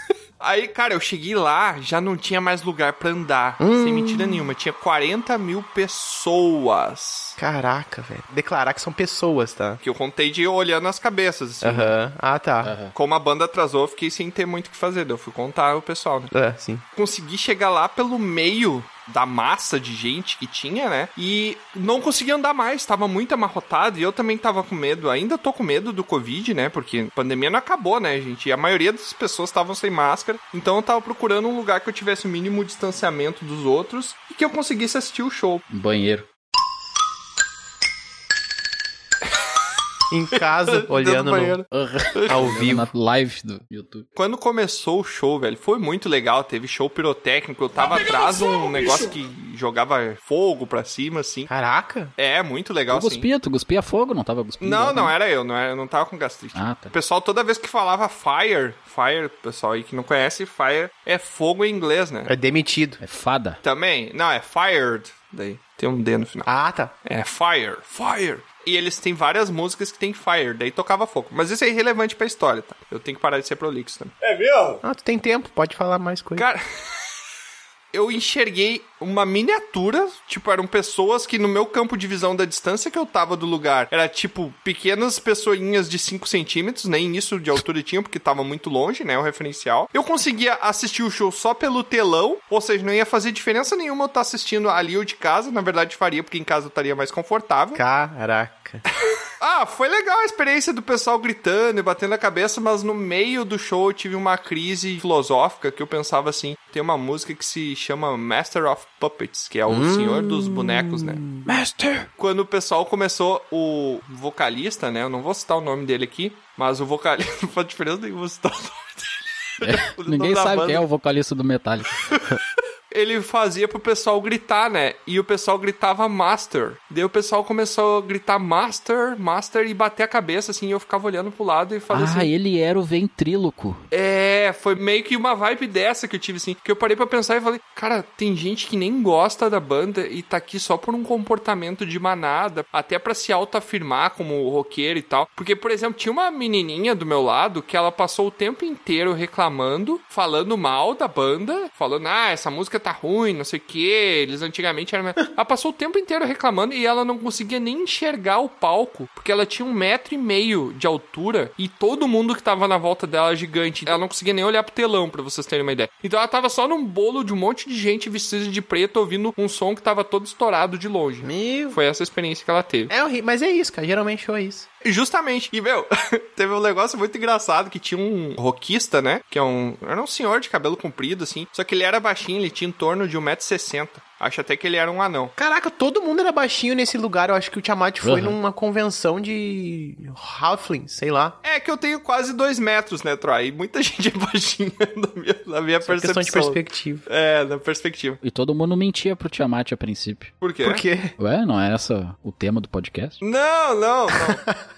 Aí, cara, eu cheguei lá, já não tinha mais lugar pra andar. Sem mentira nenhuma. Tinha 40 mil pessoas. Caraca, velho. Declarar que são pessoas, tá? Que eu contei de olhando as cabeças, assim. Aham. Ah, tá. Como a banda atrasou, eu fiquei sem ter muito o que fazer. daí Eu fui contar o pessoal, né? É, sim. Consegui chegar lá pelo meio da massa de gente que tinha, né? E não consegui andar mais, tava muito amarrotado e eu também tava com medo. Ainda tô com medo do Covid, né? Porque a pandemia não acabou, né, gente? E a maioria das pessoas estavam sem máscara. Então eu tava procurando um lugar que eu tivesse o mínimo distanciamento dos outros e que eu conseguisse assistir o show. Banheiro. Em casa, olhando no, ao vivo. Na live do YouTube. Quando começou o show, velho, foi muito legal. Teve show pirotécnico. Eu tava atrás de um negócio que jogava fogo pra cima, assim. Caraca. É, muito legal, Tu assim. cuspia, tu cuspia fogo, não tava cuspindo? Não, água, não, né? era eu, não, era, eu não tava com gastrite. Ah, tá. O pessoal, toda vez que falava fire, fire, pessoal aí que não conhece, fire é fogo em inglês, né? É demitido. É fada. Também, não, é fired, daí tem um D no final. Ah, tá. É fire, fire. E eles têm várias músicas que tem fire, daí tocava fogo. Mas isso é irrelevante pra história, tá? Eu tenho que parar de ser prolixo também. Ah, tu tem tempo, pode falar mais coisa. Cara, eu enxerguei uma miniatura, tipo, eram pessoas que no meu campo de visão da distância que eu tava do lugar, era tipo pequenas pessoinhas de 5 centímetros, nem isso de altura tinha, porque tava muito longe, né, o referencial. Eu conseguia assistir o show só pelo telão, ou seja, não ia fazer diferença nenhuma eu estar assistindo ali ou de casa, na verdade faria, porque em casa eu estaria mais confortável. Caraca. Ah, foi legal a experiência do pessoal gritando e batendo a cabeça, mas no meio do show eu tive uma crise filosófica que eu pensava assim: tem uma música que se chama Master of Puppets, que é o senhor dos bonecos, né? Master! Quando o pessoal começou, o vocalista, né? Eu não vou citar o nome dele aqui, mas o vocalista não faz diferença nenhuma vou citar o nome dele. O Ninguém sabe banda. quem é o vocalista do Metallica. ele fazia pro pessoal gritar, né? E o pessoal gritava Master. Daí o pessoal começou a gritar Master, Master e bater a cabeça, assim, e eu ficava olhando pro lado e falava Ah, assim. ele era o ventríloco. É, foi meio que uma vibe dessa que eu tive, assim. Que eu parei pra pensar e falei, cara, tem gente que nem gosta da banda e tá aqui só por um comportamento de manada, até pra se autoafirmar como roqueiro e tal. Porque, por exemplo, tinha uma menininha do meu lado que ela passou o tempo inteiro reclamando, falando mal da banda, falando, ah, essa música tá ruim, não sei o que, eles antigamente eram. Ela passou o tempo inteiro reclamando e ela não conseguia nem enxergar o palco, porque ela tinha um metro e meio de altura e todo mundo que tava na volta dela era gigante. Ela não conseguia nem olhar pro telão, pra vocês terem uma ideia. Então ela tava só num bolo de um monte de gente vestida de preto ouvindo um som que tava todo estourado de longe. Meu. Foi essa experiência que ela teve. É horrível, mas é isso, cara. Geralmente show é isso. Justamente. E, meu, teve um negócio muito engraçado que tinha um roquista, né? Que é um. Era um senhor de cabelo comprido, assim. Só que ele era baixinho, ele tinha em torno de 1,60m. Acho até que ele era um anão. Caraca, todo mundo era baixinho nesse lugar. Eu acho que o Tiamat foi Uhum. numa convenção de Halfling, sei lá. É que eu tenho quase dois metros, né, Troy? E muita gente é baixinha na minha, na minha Só percepção. questão de perspectiva. É, na perspectiva. E todo mundo mentia pro Tiamat a princípio. Por quê? Por quê? Ué, não é essa o tema do podcast? Não, não, não.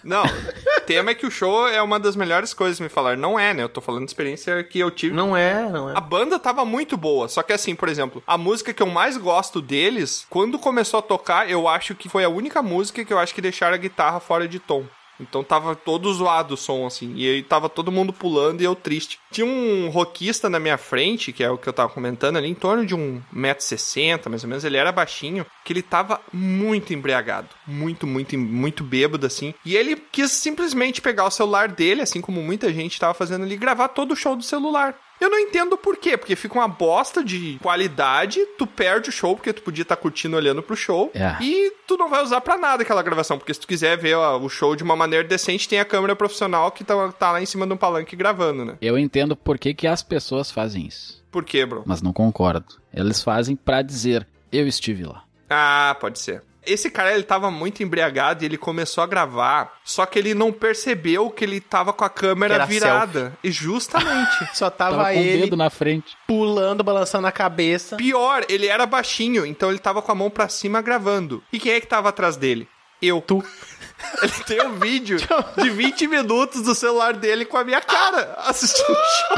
não. O tema é que o show é uma das melhores coisas me falar. Não é, né? Eu tô falando de experiência que eu tive. Não é, não é. A banda tava muito boa, só que assim, por exemplo, a música que eu mais gosto deles, quando começou a tocar, eu acho que foi a única música que eu acho que deixaram a guitarra fora de tom. Então tava todo zoado o som, assim. E aí tava todo mundo pulando e eu triste. Tinha um rockista na minha frente, que é o que eu tava comentando ali, em torno de um 1,60m, mais ou menos. Ele era baixinho, que ele tava muito embriagado. Muito, muito, muito bêbado, assim. E ele quis simplesmente pegar o celular dele, assim como muita gente tava fazendo ali, gravar todo o show do celular. Eu não entendo por quê, porque fica uma bosta de qualidade, tu perde o show, porque tu podia estar curtindo olhando pro show, É. e tu não vai usar pra nada aquela gravação, porque se tu quiser ver ó, o show de uma maneira decente, tem a câmera profissional que tá, tá lá em cima de um palanque gravando, né? Eu entendo por que, que as pessoas fazem isso, Por quê, bro? mas não concordo. Eles fazem pra dizer, eu estive lá. Ah, pode ser. Esse cara, ele tava muito embriagado e ele começou a gravar, só que ele não percebeu que ele tava com a câmera era virada. E justamente. Só tava, Tava com o ele dedo na frente. pulando, balançando a cabeça. Pior, ele era baixinho, então ele tava com a mão pra cima gravando. E quem é que tava atrás dele? Eu. Tu. Ele tem um vídeo de 20 minutos do celular dele com a minha cara assistindo o show.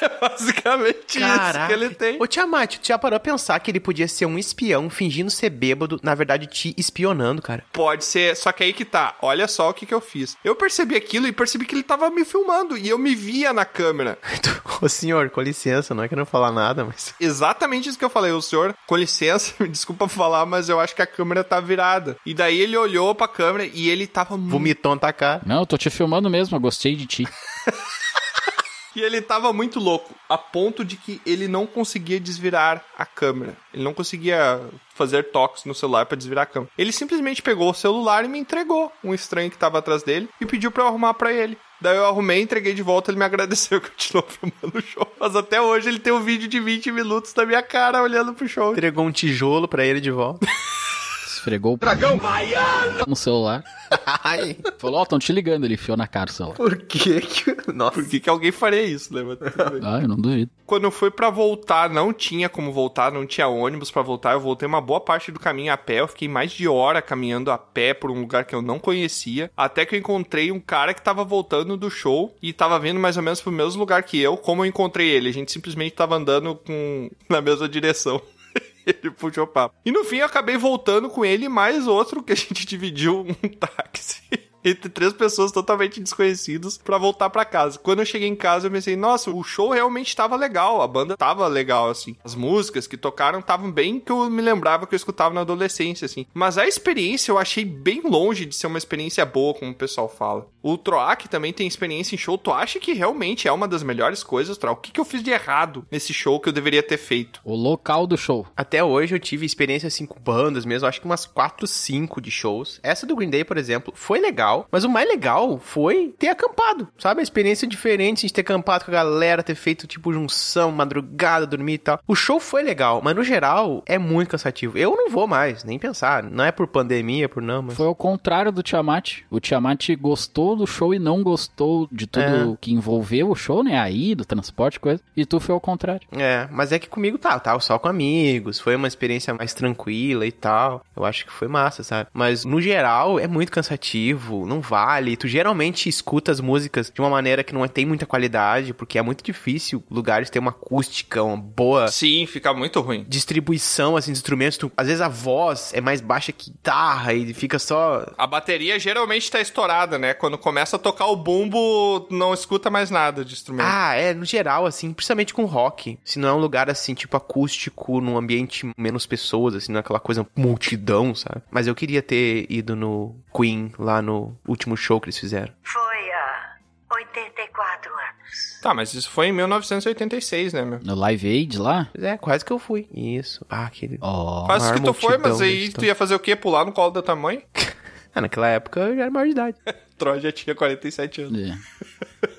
é basicamente isso que ele tem. Ô Tiamat, tu já parou a pensar que ele podia ser um espião fingindo ser bêbado, na verdade te espionando, cara? Pode ser, só que aí que tá. Olha só o que, que eu fiz. Eu percebi aquilo e percebi que ele tava me filmando e eu me via na câmera. Ô senhor, com licença, não é que eu não falar nada, mas. Exatamente isso que eu falei. O senhor, com licença, me desculpa falar, mas eu acho que a câmera tá virada. E daí ele olhou pra câmera e ele tava muito Vomitou na cara. Não, eu tô te filmando mesmo, eu gostei de ti. E ele tava muito louco, a ponto de que ele não conseguia desvirar a câmera. Ele não conseguia fazer toques no celular pra desvirar a câmera. Ele simplesmente pegou o celular e me entregou um estranho que tava atrás dele e pediu pra eu arrumar pra ele. Daí eu arrumei, entreguei de volta, ele me agradeceu que continuou filmando o show. Mas até hoje ele tem um vídeo de 20 minutos da minha cara olhando pro show. Entregou um tijolo pra ele de volta. Esfregou o Dragão baiano! no celular. Ai, Falou, ó, tão te ligando. Ele enfiou na cara o celular. por que que. Nossa. Por que, que alguém faria isso, né? Ah, eu não duvido. Quando eu fui pra voltar, não tinha como voltar, não tinha ônibus pra voltar. Eu voltei uma boa parte do caminho a pé. Eu fiquei mais de hora caminhando a pé por um lugar que eu não conhecia. Até que eu encontrei um cara que tava voltando do show e tava vindo mais ou menos pro mesmo lugar que eu. Como eu encontrei ele? A gente simplesmente tava andando com... na mesma direção. Ele puxou papo. E no fim eu acabei voltando com ele mais outro que a gente dividiu um táxi. Entre três pessoas totalmente desconhecidas pra voltar pra casa. Quando eu cheguei em casa, eu pensei, nossa, o show realmente tava legal, a banda tava legal, assim. As músicas que tocaram estavam bem que eu me lembrava que eu escutava na adolescência, assim. Mas a experiência eu achei bem longe de ser uma experiência boa, como o pessoal fala. O Troac também tem experiência em show. Tu acha que realmente é uma das melhores coisas, Troac? O que, que eu fiz de errado nesse show que eu deveria ter feito? O local do show. Até hoje eu tive experiência assim com bandas mesmo, acho que umas 4, 5 de shows. Essa do Green Day, por exemplo, foi legal, mas o mais legal foi ter acampado, sabe? A experiência diferente, a gente ter acampado com a galera, ter feito tipo junção, madrugada, dormir e tal. O show foi legal, mas no geral é muito cansativo. Eu não vou mais, nem pensar. Não é por pandemia, por não, mas. Foi ao contrário do Tiamat. O Tiamat gostou do show e não gostou de tudo É. que envolveu o show, né? Aí, do transporte, coisa. E tu foi ao contrário. É, mas é que comigo tá, tava só com amigos, foi uma experiência mais tranquila e tal. Eu acho que foi massa, sabe? Mas no geral é muito cansativo, não vale. Tu geralmente escuta as músicas de uma maneira que não tem muita qualidade, porque é muito difícil lugares ter uma acústica, uma boa Sim, fica muito ruim. distribuição assim de instrumentos. Tu- às vezes a voz é mais baixa que guitarra e fica só A bateria geralmente tá estourada, né? Quando começa a tocar o bumbo, não escuta mais nada de instrumento. Ah, é, no geral, assim, principalmente com rock. Se não é um lugar, assim, tipo, acústico, num ambiente menos pessoas, assim, não é aquela coisa multidão, sabe? Mas eu queria ter ido no Queen, lá no último show que eles fizeram. Foi há 84 anos. Tá, mas isso foi em 1986, né, meu? No Live Aid lá. É, quase que eu fui. Isso. Ah, aquele... Ó. Quase que tu foi, mas aí tu ia fazer o quê? Pular no colo da tua mãe? Ah, naquela época eu já era maior de idade. Troy já tinha 47 anos. É.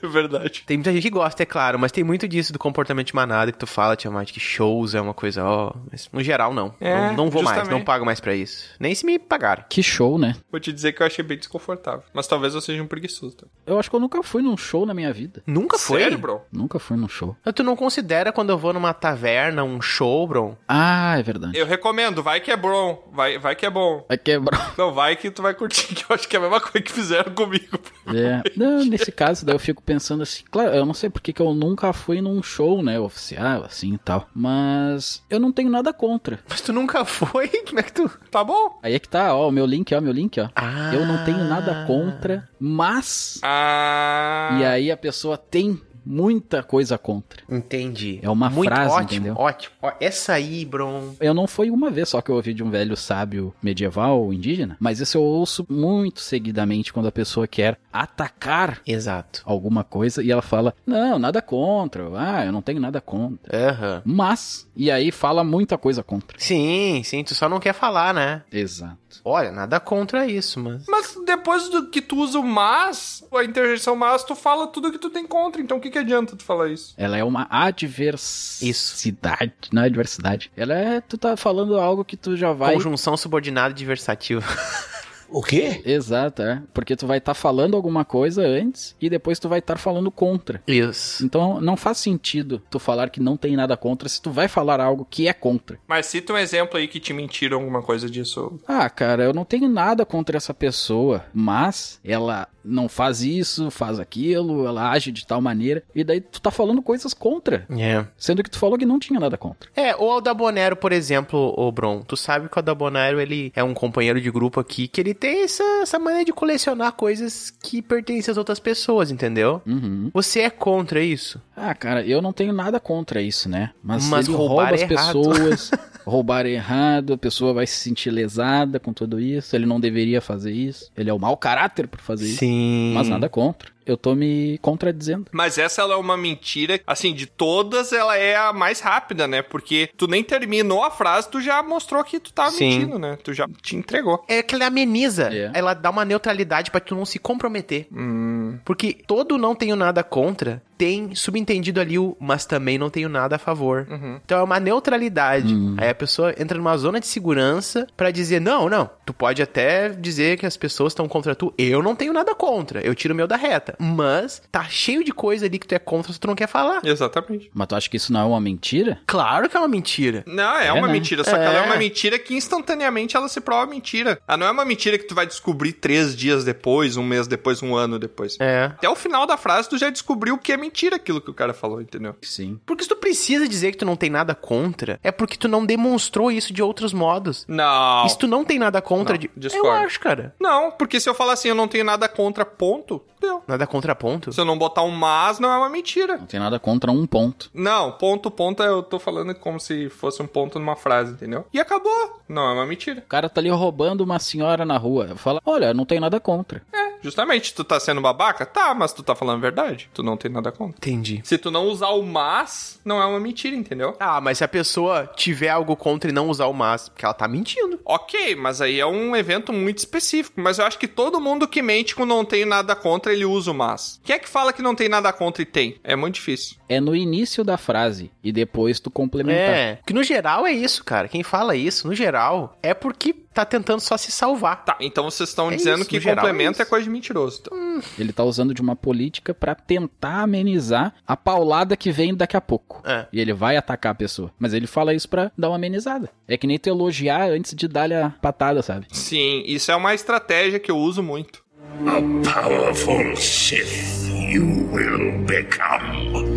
Verdade. Tem muita gente que gosta, é claro, mas tem muito disso do comportamento de manada que tu fala, Tiamat, que shows é uma coisa, ó. Mas no geral, não. É, não, não vou mais, justamente. não pago mais pra isso. Nem se me pagarem. Que show, né? Vou te dizer que eu achei bem desconfortável. Mas talvez eu seja um preguiçoso. também. Eu acho que eu nunca fui num show na minha vida. Nunca foi? Sério, bro? Nunca fui num show. Tu não considera quando eu vou numa taverna, um show, bro? Ah, é verdade. Eu recomendo, vai que é bom. Vai, vai que é bom. Vai quebrar. Não, vai que tu vai curtir, que eu acho que é a mesma coisa que fizeram comigo. É. Não, nesse caso, daí eu fico pensando assim, claro, eu não sei porque que eu nunca fui num show, né, oficial, assim e tal. Mas eu não tenho nada contra. Mas tu nunca foi? Como é que tu. Tá bom? Aí é que tá, ó, o meu link, ó, meu link, ó. Ah. Eu não tenho nada contra, mas. Ah. E aí a pessoa tem muita coisa contra. Entendi. É uma Muito frase, ótimo, entendeu? Ótimo. Ó, essa aí, bro. Eu não foi uma vez só que eu ouvi de um velho sábio medieval ou indígena, mas isso eu ouço muito seguidamente quando a pessoa quer atacar Exato. alguma coisa e ela fala: Não, nada contra. Ah, eu não tenho nada contra. Aham. Mas, e aí fala muita coisa contra. Sim, sim, tu só não quer falar, né? Exato. Olha, nada contra isso, mas. Mas depois do que tu usa o mas, a interjeição mas, tu fala tudo que tu tem contra. Então o que, que adianta tu falar isso? Ela é uma adversidade. Não é adversidade. Ela é. Tu tá falando algo que tu já vai. Conjunção subordinada adversativa. O quê? Exato, é. Porque tu vai estar falando alguma coisa antes e depois tu vai estar falando contra. Isso. Então não faz sentido tu falar que não tem nada contra se tu vai falar algo que é contra. Mas cita um exemplo aí que te mentiram alguma coisa disso. Ah, cara, eu não tenho nada contra essa pessoa, mas ela não faz isso, faz aquilo, ela age de tal maneira, e daí tu tá falando coisas contra, É. sendo que tu falou que não tinha nada contra. É, ou o Dabonero, por exemplo, o Bron. Tu sabe que o Dabonero, ele é um companheiro de grupo aqui, que ele tem essa, essa maneira de colecionar coisas que pertencem às outras pessoas, entendeu? Uhum. Você é contra isso? Ah, cara, eu não tenho nada contra isso, né? Mas, Mas ele roubar rouba as errado. pessoas, roubar errado, a pessoa vai se sentir lesada com tudo isso, ele não deveria fazer isso, ele é o mau caráter por fazer isso, Sim. mas nada contra. Eu tô me contradizendo. Mas essa ela é uma mentira, assim, de todas, ela é a mais rápida, né? Porque tu nem terminou a frase, tu já mostrou que tu tava Sim. mentindo, né? Tu já te entregou. É que ela ameniza. É. Ela dá uma neutralidade pra tu não se comprometer. Hum, Porque todo não tenho nada contra tem subentendido ali o mas também não tenho nada a favor. Uhum. Então é uma neutralidade. Aí a pessoa entra numa zona de segurança pra dizer: não, não, tu pode até dizer que as pessoas estão contra tu. Eu não tenho nada contra. Eu tiro o meu da reta. Mas tá cheio de coisa ali que tu é contra se tu não quer falar. exatamente. Mas tu acha que isso não é uma mentira? Claro que é uma mentira. Não, é, É, uma né? mentira, só que ela é É. uma mentira que instantaneamente ela se prova mentira. Ela não é uma mentira que tu vai descobrir três dias depois, um mês depois, um ano depois. É. Até o final da frase tu já descobriu que é mentira aquilo que o cara falou, entendeu? Sim. Porque se tu precisa dizer que tu não tem nada contra, é porque tu não demonstrou isso de outros modos. Não. E se tu não tem nada contra, Não, de... eu acho, cara. Não, porque se eu falar assim, eu não tenho nada contra, ponto, deu. Nada contra ponto. Se eu não botar um mas, não é uma mentira. Não tem nada contra um ponto. Não, ponto, ponto, eu tô falando como se fosse um ponto numa frase, entendeu? E acabou. Não é uma mentira. O cara tá ali roubando uma senhora na rua. Fala, olha, não tem nada contra. É, justamente. Tu tá sendo babaca? Tá, mas tu tá falando a verdade. Tu não tem nada contra. Entendi. Se tu não usar o mas, não é uma mentira, entendeu? Ah, mas se a pessoa tiver algo contra e não usar o mas, porque ela tá mentindo. Ok, mas aí é um evento muito específico. Mas eu acho que todo mundo que mente com não tem nada contra, ele usa o mas. Quem é que fala que não tem nada contra e tem? É muito difícil. É no início da frase e depois tu complementar. É, que no geral é isso, cara. Quem fala isso, no geral, é porque tá tentando só se salvar. Tá, então vocês estão É dizendo isso, que geral, complemento é é, coisa de mentiroso. Então. Ele tá usando de uma política pra tentar amenizar a paulada que vem daqui a pouco. É. E ele vai atacar a pessoa. Mas ele fala isso pra dar uma amenizada. É que nem tu elogiar antes de dar-lhe a patada, sabe? Sim, isso é uma estratégia que eu uso muito. A powerful Sith you will become.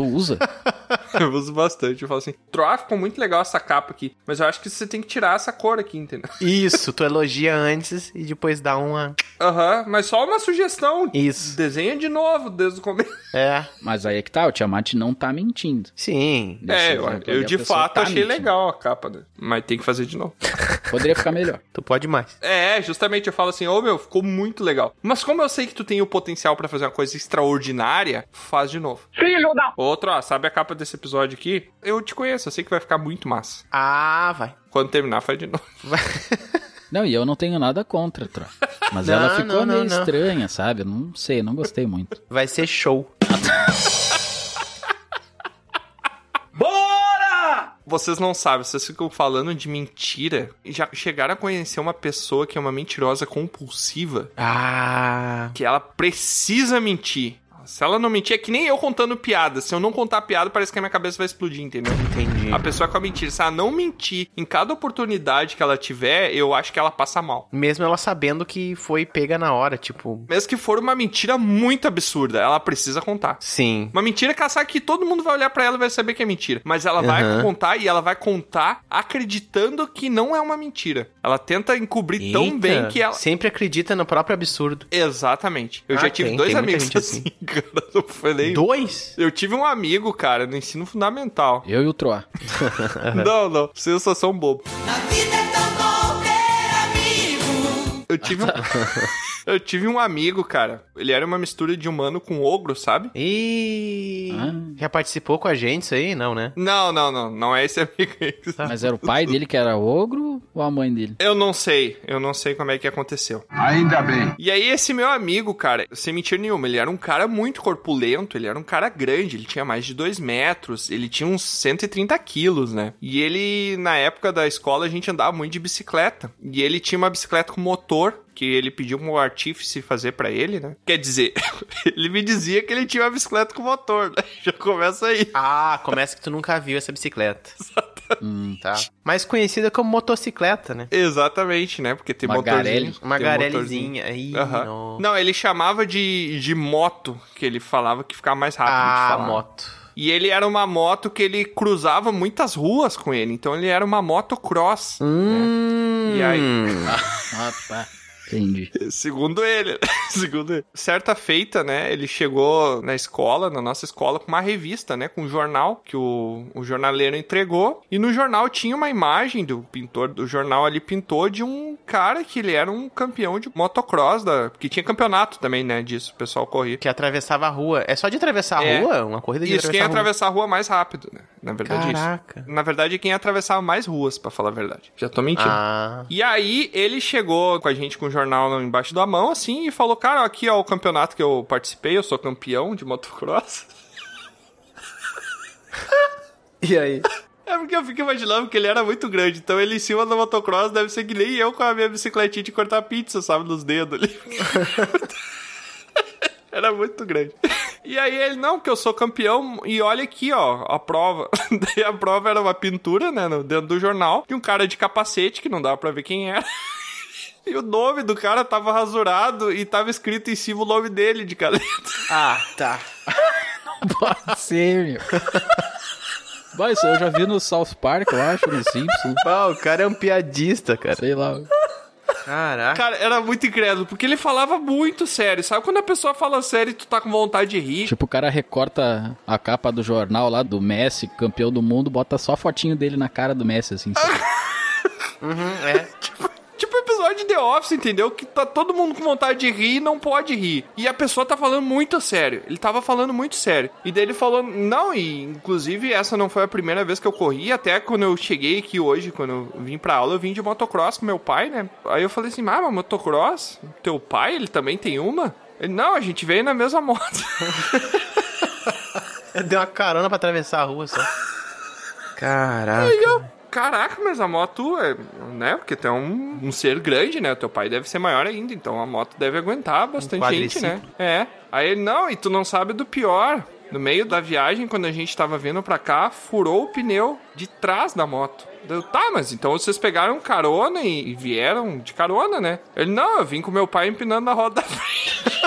Tu usa. eu uso bastante. Eu falo assim, Troá, ficou muito legal essa capa aqui, mas eu acho que você tem que tirar essa cor aqui, entendeu? Isso, tu elogia antes e depois dá uma. Aham, mas só uma sugestão. Isso. Desenha de novo desde o começo. É. Mas aí é que tá, o Tiamat não tá mentindo. Sim. É, eu, eu a de fato tá achei mentindo. legal a capa, né? Mas tem que fazer de novo. Poderia ficar melhor. Tu pode mais. É, justamente eu falo assim, ô meu, ficou muito legal. Mas como eu sei que tu tem o potencial pra fazer uma coisa extraordinária, faz de novo. Filho da... Outro, ó, sabe a capa desse episódio aqui? Eu te conheço, eu sei que vai ficar muito massa. Ah, vai. Quando terminar, faz de novo. Não, e eu não tenho nada contra, Tro. Mas Não, ela ficou não, não, meio não. estranha, sabe? Eu não sei, não gostei muito. Vai ser show. Vocês não sabem, vocês ficam falando de mentira. E já chegaram a conhecer uma pessoa que é uma mentirosa compulsiva, Ah. que ela precisa mentir. Se ela não mentir, é que nem eu contando piada. Se eu não contar piada, parece que a minha cabeça vai explodir, entendeu? Entendi. A pessoa com a mentira, se ela não mentir em cada oportunidade que ela tiver, eu acho que ela passa mal. Mesmo ela sabendo que foi pega na hora, tipo. Mesmo que for uma mentira muito absurda, ela precisa contar. Sim. Uma mentira que ela sabe que todo mundo vai olhar pra ela e vai saber que é mentira. Mas ela vai Aham. contar e ela vai contar acreditando que não é uma mentira. Ela tenta encobrir tão Eita, bem que ela. Sempre acredita no próprio absurdo. Exatamente. Eu Ah, já tive tem, dois tem amigos gente assim, cara. Não foi nem. Dois? Eu tive um amigo, cara, no ensino fundamental. Eu e o Troá. Não, não. Vocês só são bobo. Eu tive um. Eu tive um amigo, cara. Ele era uma mistura de humano com ogro, sabe? E Ah. já participou com a gente isso aí? Não, né? Não, não, não. Não é esse amigo aí. Mas era o pai dele que era ogro ou a mãe dele? Eu não sei. Eu não sei como é que aconteceu. Ainda bem. E aí, esse meu amigo, cara, sem mentira nenhuma, ele era um cara muito corpulento, ele era um cara grande, ele tinha mais de 2 metros, ele tinha uns 130 quilos, né? E ele, na época da escola, a gente andava muito de bicicleta. E ele tinha uma bicicleta com motor, que ele pediu um artífice fazer pra ele, né? Quer dizer, ele me dizia que ele tinha uma bicicleta com motor, né? Já começa aí. Ah, começa que tu nunca viu essa bicicleta. Hum, tá. Mais conhecida como motocicleta, né? Exatamente, né? Porque tem Magarelli. motorzinho. Uma tem garelezinha. Aí, Aham. não. Não, ele chamava de, de moto, que ele falava que ficava mais rápido de Ah, falar. moto. E ele era uma moto que ele cruzava muitas ruas com ele. Então ele era uma motocross. Hum. E aí? Entendi. Segundo ele. Segundo ele. Certa feita, né? Ele chegou na escola, na nossa escola, com uma revista, né? Com um jornal que o, o jornaleiro entregou. E no jornal tinha uma imagem do pintor do jornal ali pintou de um cara que ele era um campeão de motocross, da, porque tinha campeonato também, né? Disso, o pessoal corria. Que atravessava a rua. É só de atravessar a É. rua? Uma corrida de Isso, quem ia atravessar atravessar a rua mais rápido, né? Na verdade, é Caraca. isso. Na verdade, quem atravessava mais ruas, pra falar a verdade. Já tô a mentindo. Ah. E aí, ele chegou com a gente com o jornal embaixo da mão, assim, e falou: Cara, aqui ó, o campeonato que eu participei, eu sou campeão de motocross. E aí? É porque eu fico imaginando que ele era muito grande, então ele em cima do motocross deve ser que nem eu com a minha bicicletinha de cortar pizza, sabe, nos dedos ali. Era muito grande. E aí ele, não, que eu sou campeão, e olha aqui, ó, a prova. Daí a prova era uma pintura, né, dentro do jornal, de um cara de capacete, que não dava pra ver quem era. E o nome do cara tava rasurado e tava escrito em cima o nome dele de caneta. Ah, tá. Pode ser, meu. Vai, isso eu já vi no South Park, eu acho, no Simpsons. Ah, o cara é um piadista, cara. Sei lá. Caraca. Cara, era muito incrédulo, porque ele falava muito sério. Sabe quando a pessoa fala sério e tu tá com vontade de rir? Tipo, o cara recorta a capa do jornal lá do Messi, campeão do mundo, bota só a fotinho dele na cara do Messi, assim. sabe? Uhum, é. Tipo episódio de The Office, entendeu? Que tá todo mundo com vontade de rir e não pode rir. E a pessoa tá falando muito sério. Ele tava falando muito sério. E daí ele falou, não, e inclusive essa não foi a primeira vez que eu corri. Até quando eu cheguei aqui hoje, quando eu vim pra aula, eu vim de motocross com meu pai, né? Aí eu falei assim, ah, mas motocross? Teu pai, ele também tem uma? Ele, não, a gente veio na mesma moto. Deu uma carona pra atravessar a rua só. Caraca. Aí eu, caraca, mas a moto é, né? Porque é um, um ser grande, né? Teu pai deve ser maior ainda, então a moto deve aguentar bastante gente, né? É. Aí ele, não, e tu não sabe do pior. No meio da viagem, quando a gente tava vindo pra cá, furou o pneu de trás da moto. Eu, tá, mas então vocês pegaram carona e, e vieram de carona, né? Ele, não, eu vim com meu pai empinando a roda da frente.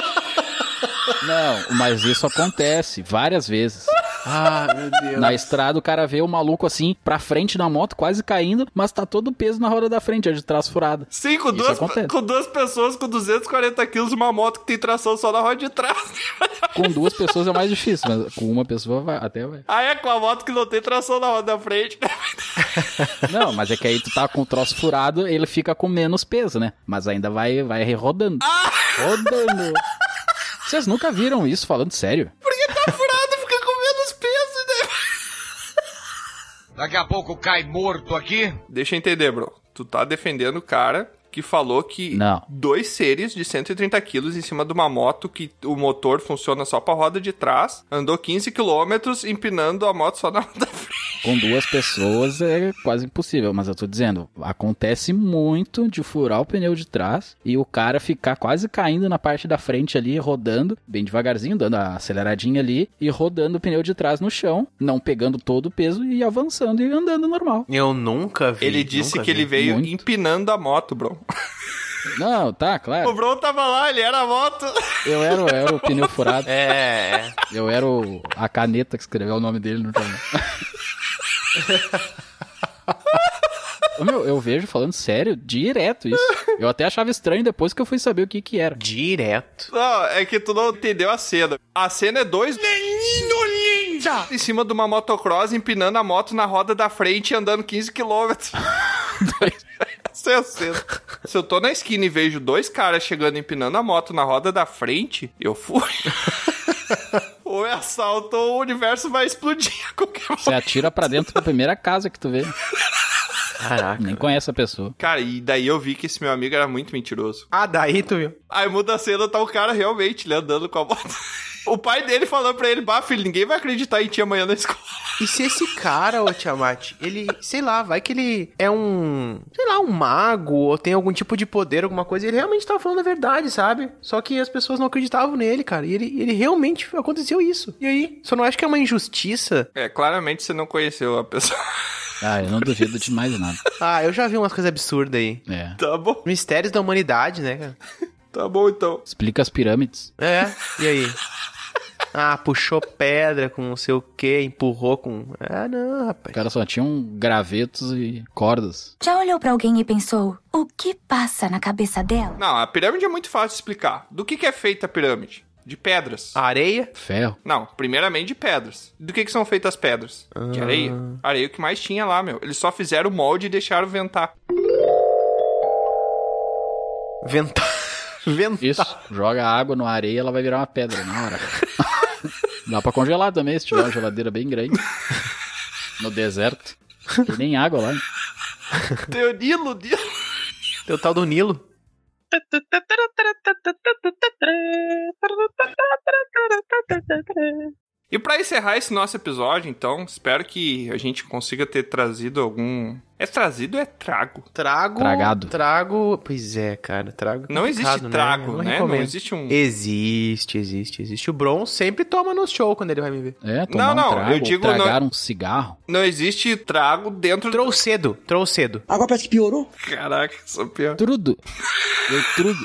Não, mas isso acontece várias vezes. Ah, meu Deus. Na estrada, o cara vê o maluco assim, pra frente na moto, quase caindo, mas tá todo o peso na roda da frente, a de trás furada. Sim, com duas, com duas pessoas com 240 quilos, uma moto que tem tração só na roda de trás. Com duas pessoas é mais difícil, mas com uma pessoa vai, até vai. Aí é com a moto que não tem tração na roda da frente. Não, mas é que aí tu tá com o troço furado, ele fica com menos peso, né? Mas ainda vai, vai rodando. Rodando. Vocês nunca viram isso falando sério? Porque tá furado, fica com menos peso, né? Daqui a pouco cai morto aqui. Deixa eu entender, bro. Tu tá defendendo o cara que falou que Não. dois seres de 130 quilos em cima de uma moto que o motor funciona só pra roda de trás, andou 15 quilômetros empinando a moto só na roda frente. Com duas pessoas é quase impossível, mas eu tô dizendo, acontece muito de furar o pneu de trás e o cara ficar quase caindo na parte da frente ali, rodando, bem devagarzinho, dando a aceleradinha ali e rodando o pneu de trás no chão, não pegando todo o peso e avançando e andando normal. Eu nunca vi. Ele disse que vi. ele veio Muito. empinando a moto, bro. Não, tá, O claro. Bron tava lá, ele era a moto. Eu era, o- eu era o pneu furado. É, é. Eu era o, a caneta que escreveu o nome dele no jornal. Meu, eu vejo falando sério, direto isso. Eu até achava estranho depois que eu fui saber o que que era. Direto. Não, é que tu não entendeu a cena. A cena é dois menino ninja em cima de uma motocross empinando a moto na roda da frente e andando 15 quilômetros. É. Se eu tô na esquina e vejo dois caras chegando empinando a moto na roda da frente, eu fui. ou é assalto ou o universo vai explodir a qualquer momento. Você atira pra dentro da primeira casa que tu vê. Caraca. Nem conhece a pessoa. Cara, e daí eu vi que esse meu amigo era muito mentiroso. Ah, daí tu viu. Aí muda a cena, tá o cara realmente né, andando com a moto. O pai dele falando pra ele, bah, filho, ninguém vai acreditar em ti amanhã na escola. E se esse cara, ô Tiamat, ele, sei lá, vai que ele é um, sei lá, um mago ou tem algum tipo de poder, alguma coisa, e ele realmente tava falando a verdade, sabe? Só que as pessoas não acreditavam nele, cara. E ele, ele realmente aconteceu isso. E aí? Só não acho que é uma injustiça? É, claramente você não conheceu a pessoa. Ah, eu não duvido de mais nada. Ah, eu já vi umas coisas absurdas aí. É. Tá bom, Mistérios da humanidade, né, cara? tá bom então. Explica as pirâmides. É, e aí? Ah, puxou pedra com não sei o que, empurrou com. Ah, não, Os rapaz. caras só tinham gravetos e cordas. Já olhou pra alguém e pensou: o que passa na cabeça dela? Não, a pirâmide é muito fácil de explicar. Do que, que é feita a pirâmide? De pedras. Areia? Ferro. Não, primeiramente de pedras. Do que, que são feitas as pedras? De areia. Areia é o que mais tinha lá, meu. Eles só fizeram o molde e deixaram ventar. Ventar. Ventar. Isso. Joga água na areia, ela vai virar uma pedra na hora. Dá pra congelar também, se tiver uma geladeira bem grande. No deserto. Tem nem água lá. Tem o Nilo, Nilo. Tem o tal do Nilo. E pra encerrar esse nosso episódio, então, espero que a gente consiga ter trazido algum. É trazido ou é trago? Trago. Tragado. Trago. Pois é, cara. Trago. é Não existe complicado, trago, né? Não recomendo. existe um. Existe, existe, existe. O Bron sempre toma no show quando ele vai me ver. É, tomar Não, não, um trago, eu digo tragar um cigarro. Não existe trago dentro do. Trouxe cedo, trouxe cedo. Agora parece que piorou. Caraca, sou pior. Trudo. Eu trudo.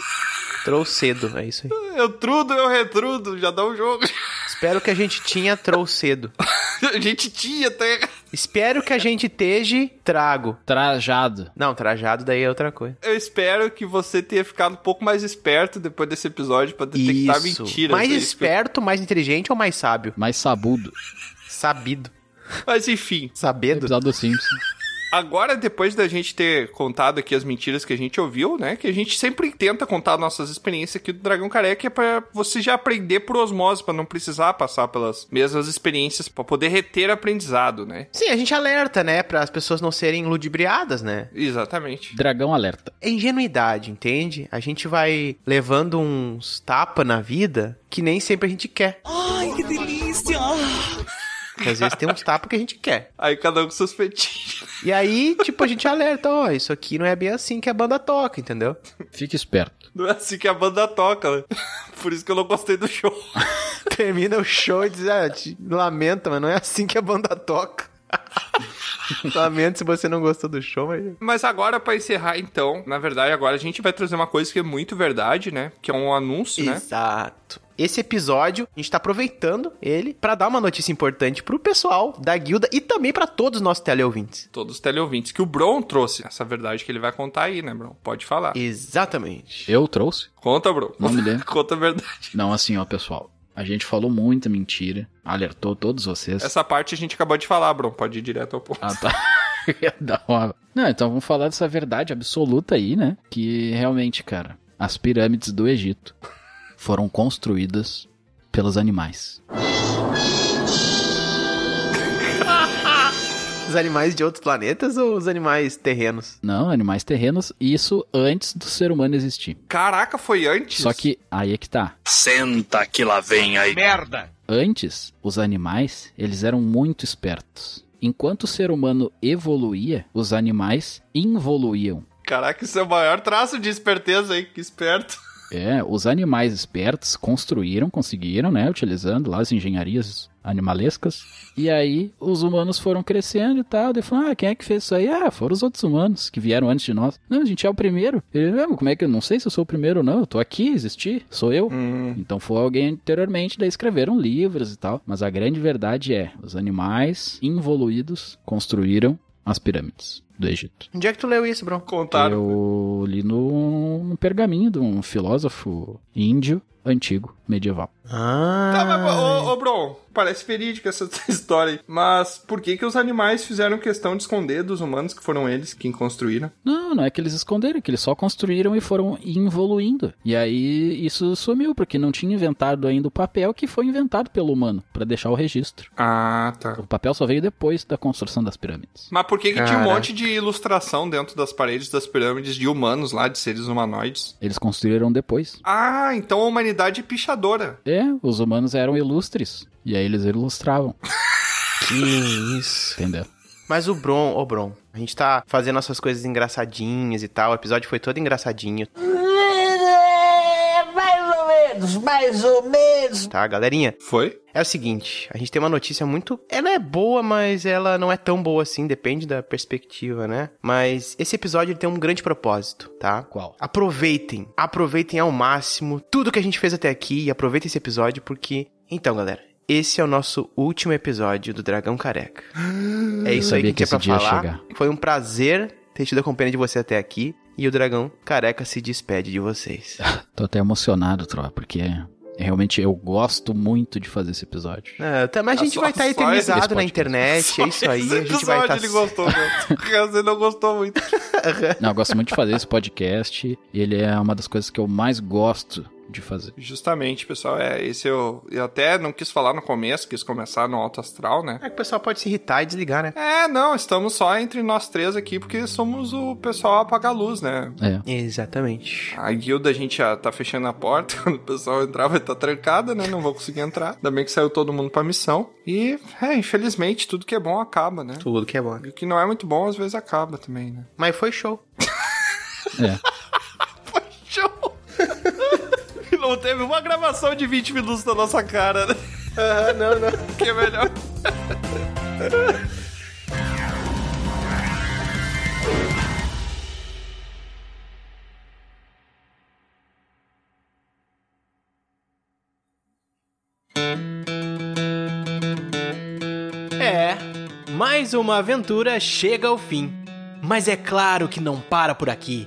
Trouxe cedo, é isso aí. Eu trudo, eu retrudo, já dá um jogo. Espero que a gente tinha trouxe cedo. A gente tinha até. Espero que a gente esteja trago. Trajado. Não, trajado daí é outra coisa. Eu espero que você tenha ficado um pouco mais esperto depois desse episódio pra detectar Isso. mentiras. Mais eu- esperto, mais inteligente ou mais sábio? Mais sabudo. Sabido. Mas enfim, Sabedo? Episódio do Simpsons. Agora depois da gente ter contado aqui as mentiras que a gente ouviu, né? Que a gente sempre tenta contar nossas experiências aqui do Dragão Careca é pra você já aprender por osmose, pra não precisar passar pelas mesmas experiências, pra poder reter aprendizado, né? Sim, a gente alerta, né? Para as pessoas não serem ludibriadas, né? Exatamente. Dragão alerta. É ingenuidade, entende? A gente vai levando uns tapa na vida que nem sempre a gente quer. Ai, que delícia! Porque às vezes tem uns tapas que a gente quer. Aí cada um com seus fetiches. E aí, tipo, a gente alerta, ó, isso aqui não é bem assim que a banda toca, entendeu? Fique esperto. Não é assim que a banda toca, né? Por isso que eu não gostei do show. Termina o show e diz, ah, lamenta, mas não é assim que a banda toca. Lamento se você não gostou do show, mas... Mas agora, pra encerrar, então, na verdade, agora a gente vai trazer uma coisa que é muito verdade, né? Que é um anúncio, né? Exato. Esse episódio, a gente tá aproveitando ele pra dar uma notícia importante pro pessoal da guilda e também pra todos os nossos teleouvintes. Todos os teleouvintes. Que o Bron trouxe essa verdade que ele vai contar aí, né, Bron? Pode falar. Exatamente. Eu trouxe? Conta, Bron. Não me lembro. Conta a verdade. Não, assim, ó, pessoal. A gente falou muita mentira. Alertou todos vocês. Essa parte a gente acabou de falar, Bron. Pode ir direto ao ponto. Ah, tá. Uma- Não, então vamos falar dessa verdade absoluta aí, né? Que realmente, cara, as pirâmides do Egito foram construídas pelos animais. Os animais de outros planetas ou os animais terrenos? Não, animais terrenos, isso antes do ser humano existir. Caraca, foi antes? Só que aí é que tá. Senta que lá vem aí. Merda! Antes, os animais, eles eram muito espertos. Enquanto o ser humano evoluía, os animais involuíam. Caraca, isso é o maior traço de esperteza aí, que esperto. É, os animais espertos construíram, conseguiram, né, utilizando lá as engenharias animalescas. E aí os humanos foram crescendo e tal. Daí falaram, ah, quem é que fez isso aí? Ah, foram os outros humanos que vieram antes de nós. Não, a gente é o primeiro. Ele, como é que eu não sei se eu sou o primeiro ou não? Eu tô aqui, existi, sou eu. Então foi alguém anteriormente, daí escreveram livros e tal. Mas a grande verdade é, os animais involuídos construíram as pirâmides do Egito. Onde é que tu leu isso, bro? Contaram. Eu li no, no pergaminho de um filósofo índio antigo, medieval. Ah. Tá, mas, ô, ô, Bron, parece verídica essa história aí. Mas por que que os animais fizeram questão de esconder dos humanos que foram eles quem construíram? Não, não é que eles esconderam, é que eles só construíram e foram evoluindo. E aí isso sumiu, porque não tinha inventado ainda o papel que foi inventado pelo humano, pra deixar o registro. Ah, tá. O papel só veio depois da construção das pirâmides. Mas por que que tinha um monte de ilustração dentro das paredes das pirâmides de humanos lá, de seres humanoides? Eles construíram depois. Ah, então a humanidade é pichadora. É, os humanos eram ilustres. E aí eles ilustravam, Que isso. entendeu? Mas o Bron, ô Bron, a gente tá fazendo nossas coisas engraçadinhas e tal. O episódio foi todo engraçadinho, menos, mais ou menos. tá, galerinha? Foi? É o seguinte, a gente tem uma notícia muito. Ela é boa, mas ela não é tão boa assim, depende da perspectiva, né? Mas esse episódio ele tem um grande propósito, tá? Qual? Aproveitem, aproveitem ao máximo tudo que a gente fez até aqui e aproveitem esse episódio porque. Então, galera. Esse é o nosso último episódio do Dragão Careca. É isso aí que que tinha pra falar. chegar. Foi um prazer ter tido a companhia de você até aqui. E o Dragão Careca se despede de vocês. Tô até emocionado, Troa, porque realmente eu gosto muito de fazer esse episódio. É, tá, mas a gente Só- vai estar só eternizado na internet, é isso aí. Esse A gente vai estar. ele gostou, ele não gostou muito. Não, eu gosto muito de fazer esse podcast. Ele é uma das coisas que eu mais gosto de fazer. Justamente, pessoal, é esse eu, eu até não quis falar no começo, quis começar no alto astral, né? É que o pessoal pode se irritar e desligar, né? É, não, estamos só entre nós três aqui porque somos o pessoal apaga a luz, né? É. Exatamente. A guilda a gente já tá fechando a porta, quando o pessoal entrar vai estar tá trancada, né? Não vou conseguir entrar. Ainda bem que saiu todo mundo pra missão. E, é, infelizmente, tudo que é bom acaba, né? Tudo que é bom. E o que não é muito bom, às vezes acaba também, né? Mas foi show. É. Show! Não teve uma gravação de 20 minutos na nossa cara, né? Não, não. Que é melhor. É, mais uma aventura chega ao fim. Mas é claro que não para por aqui.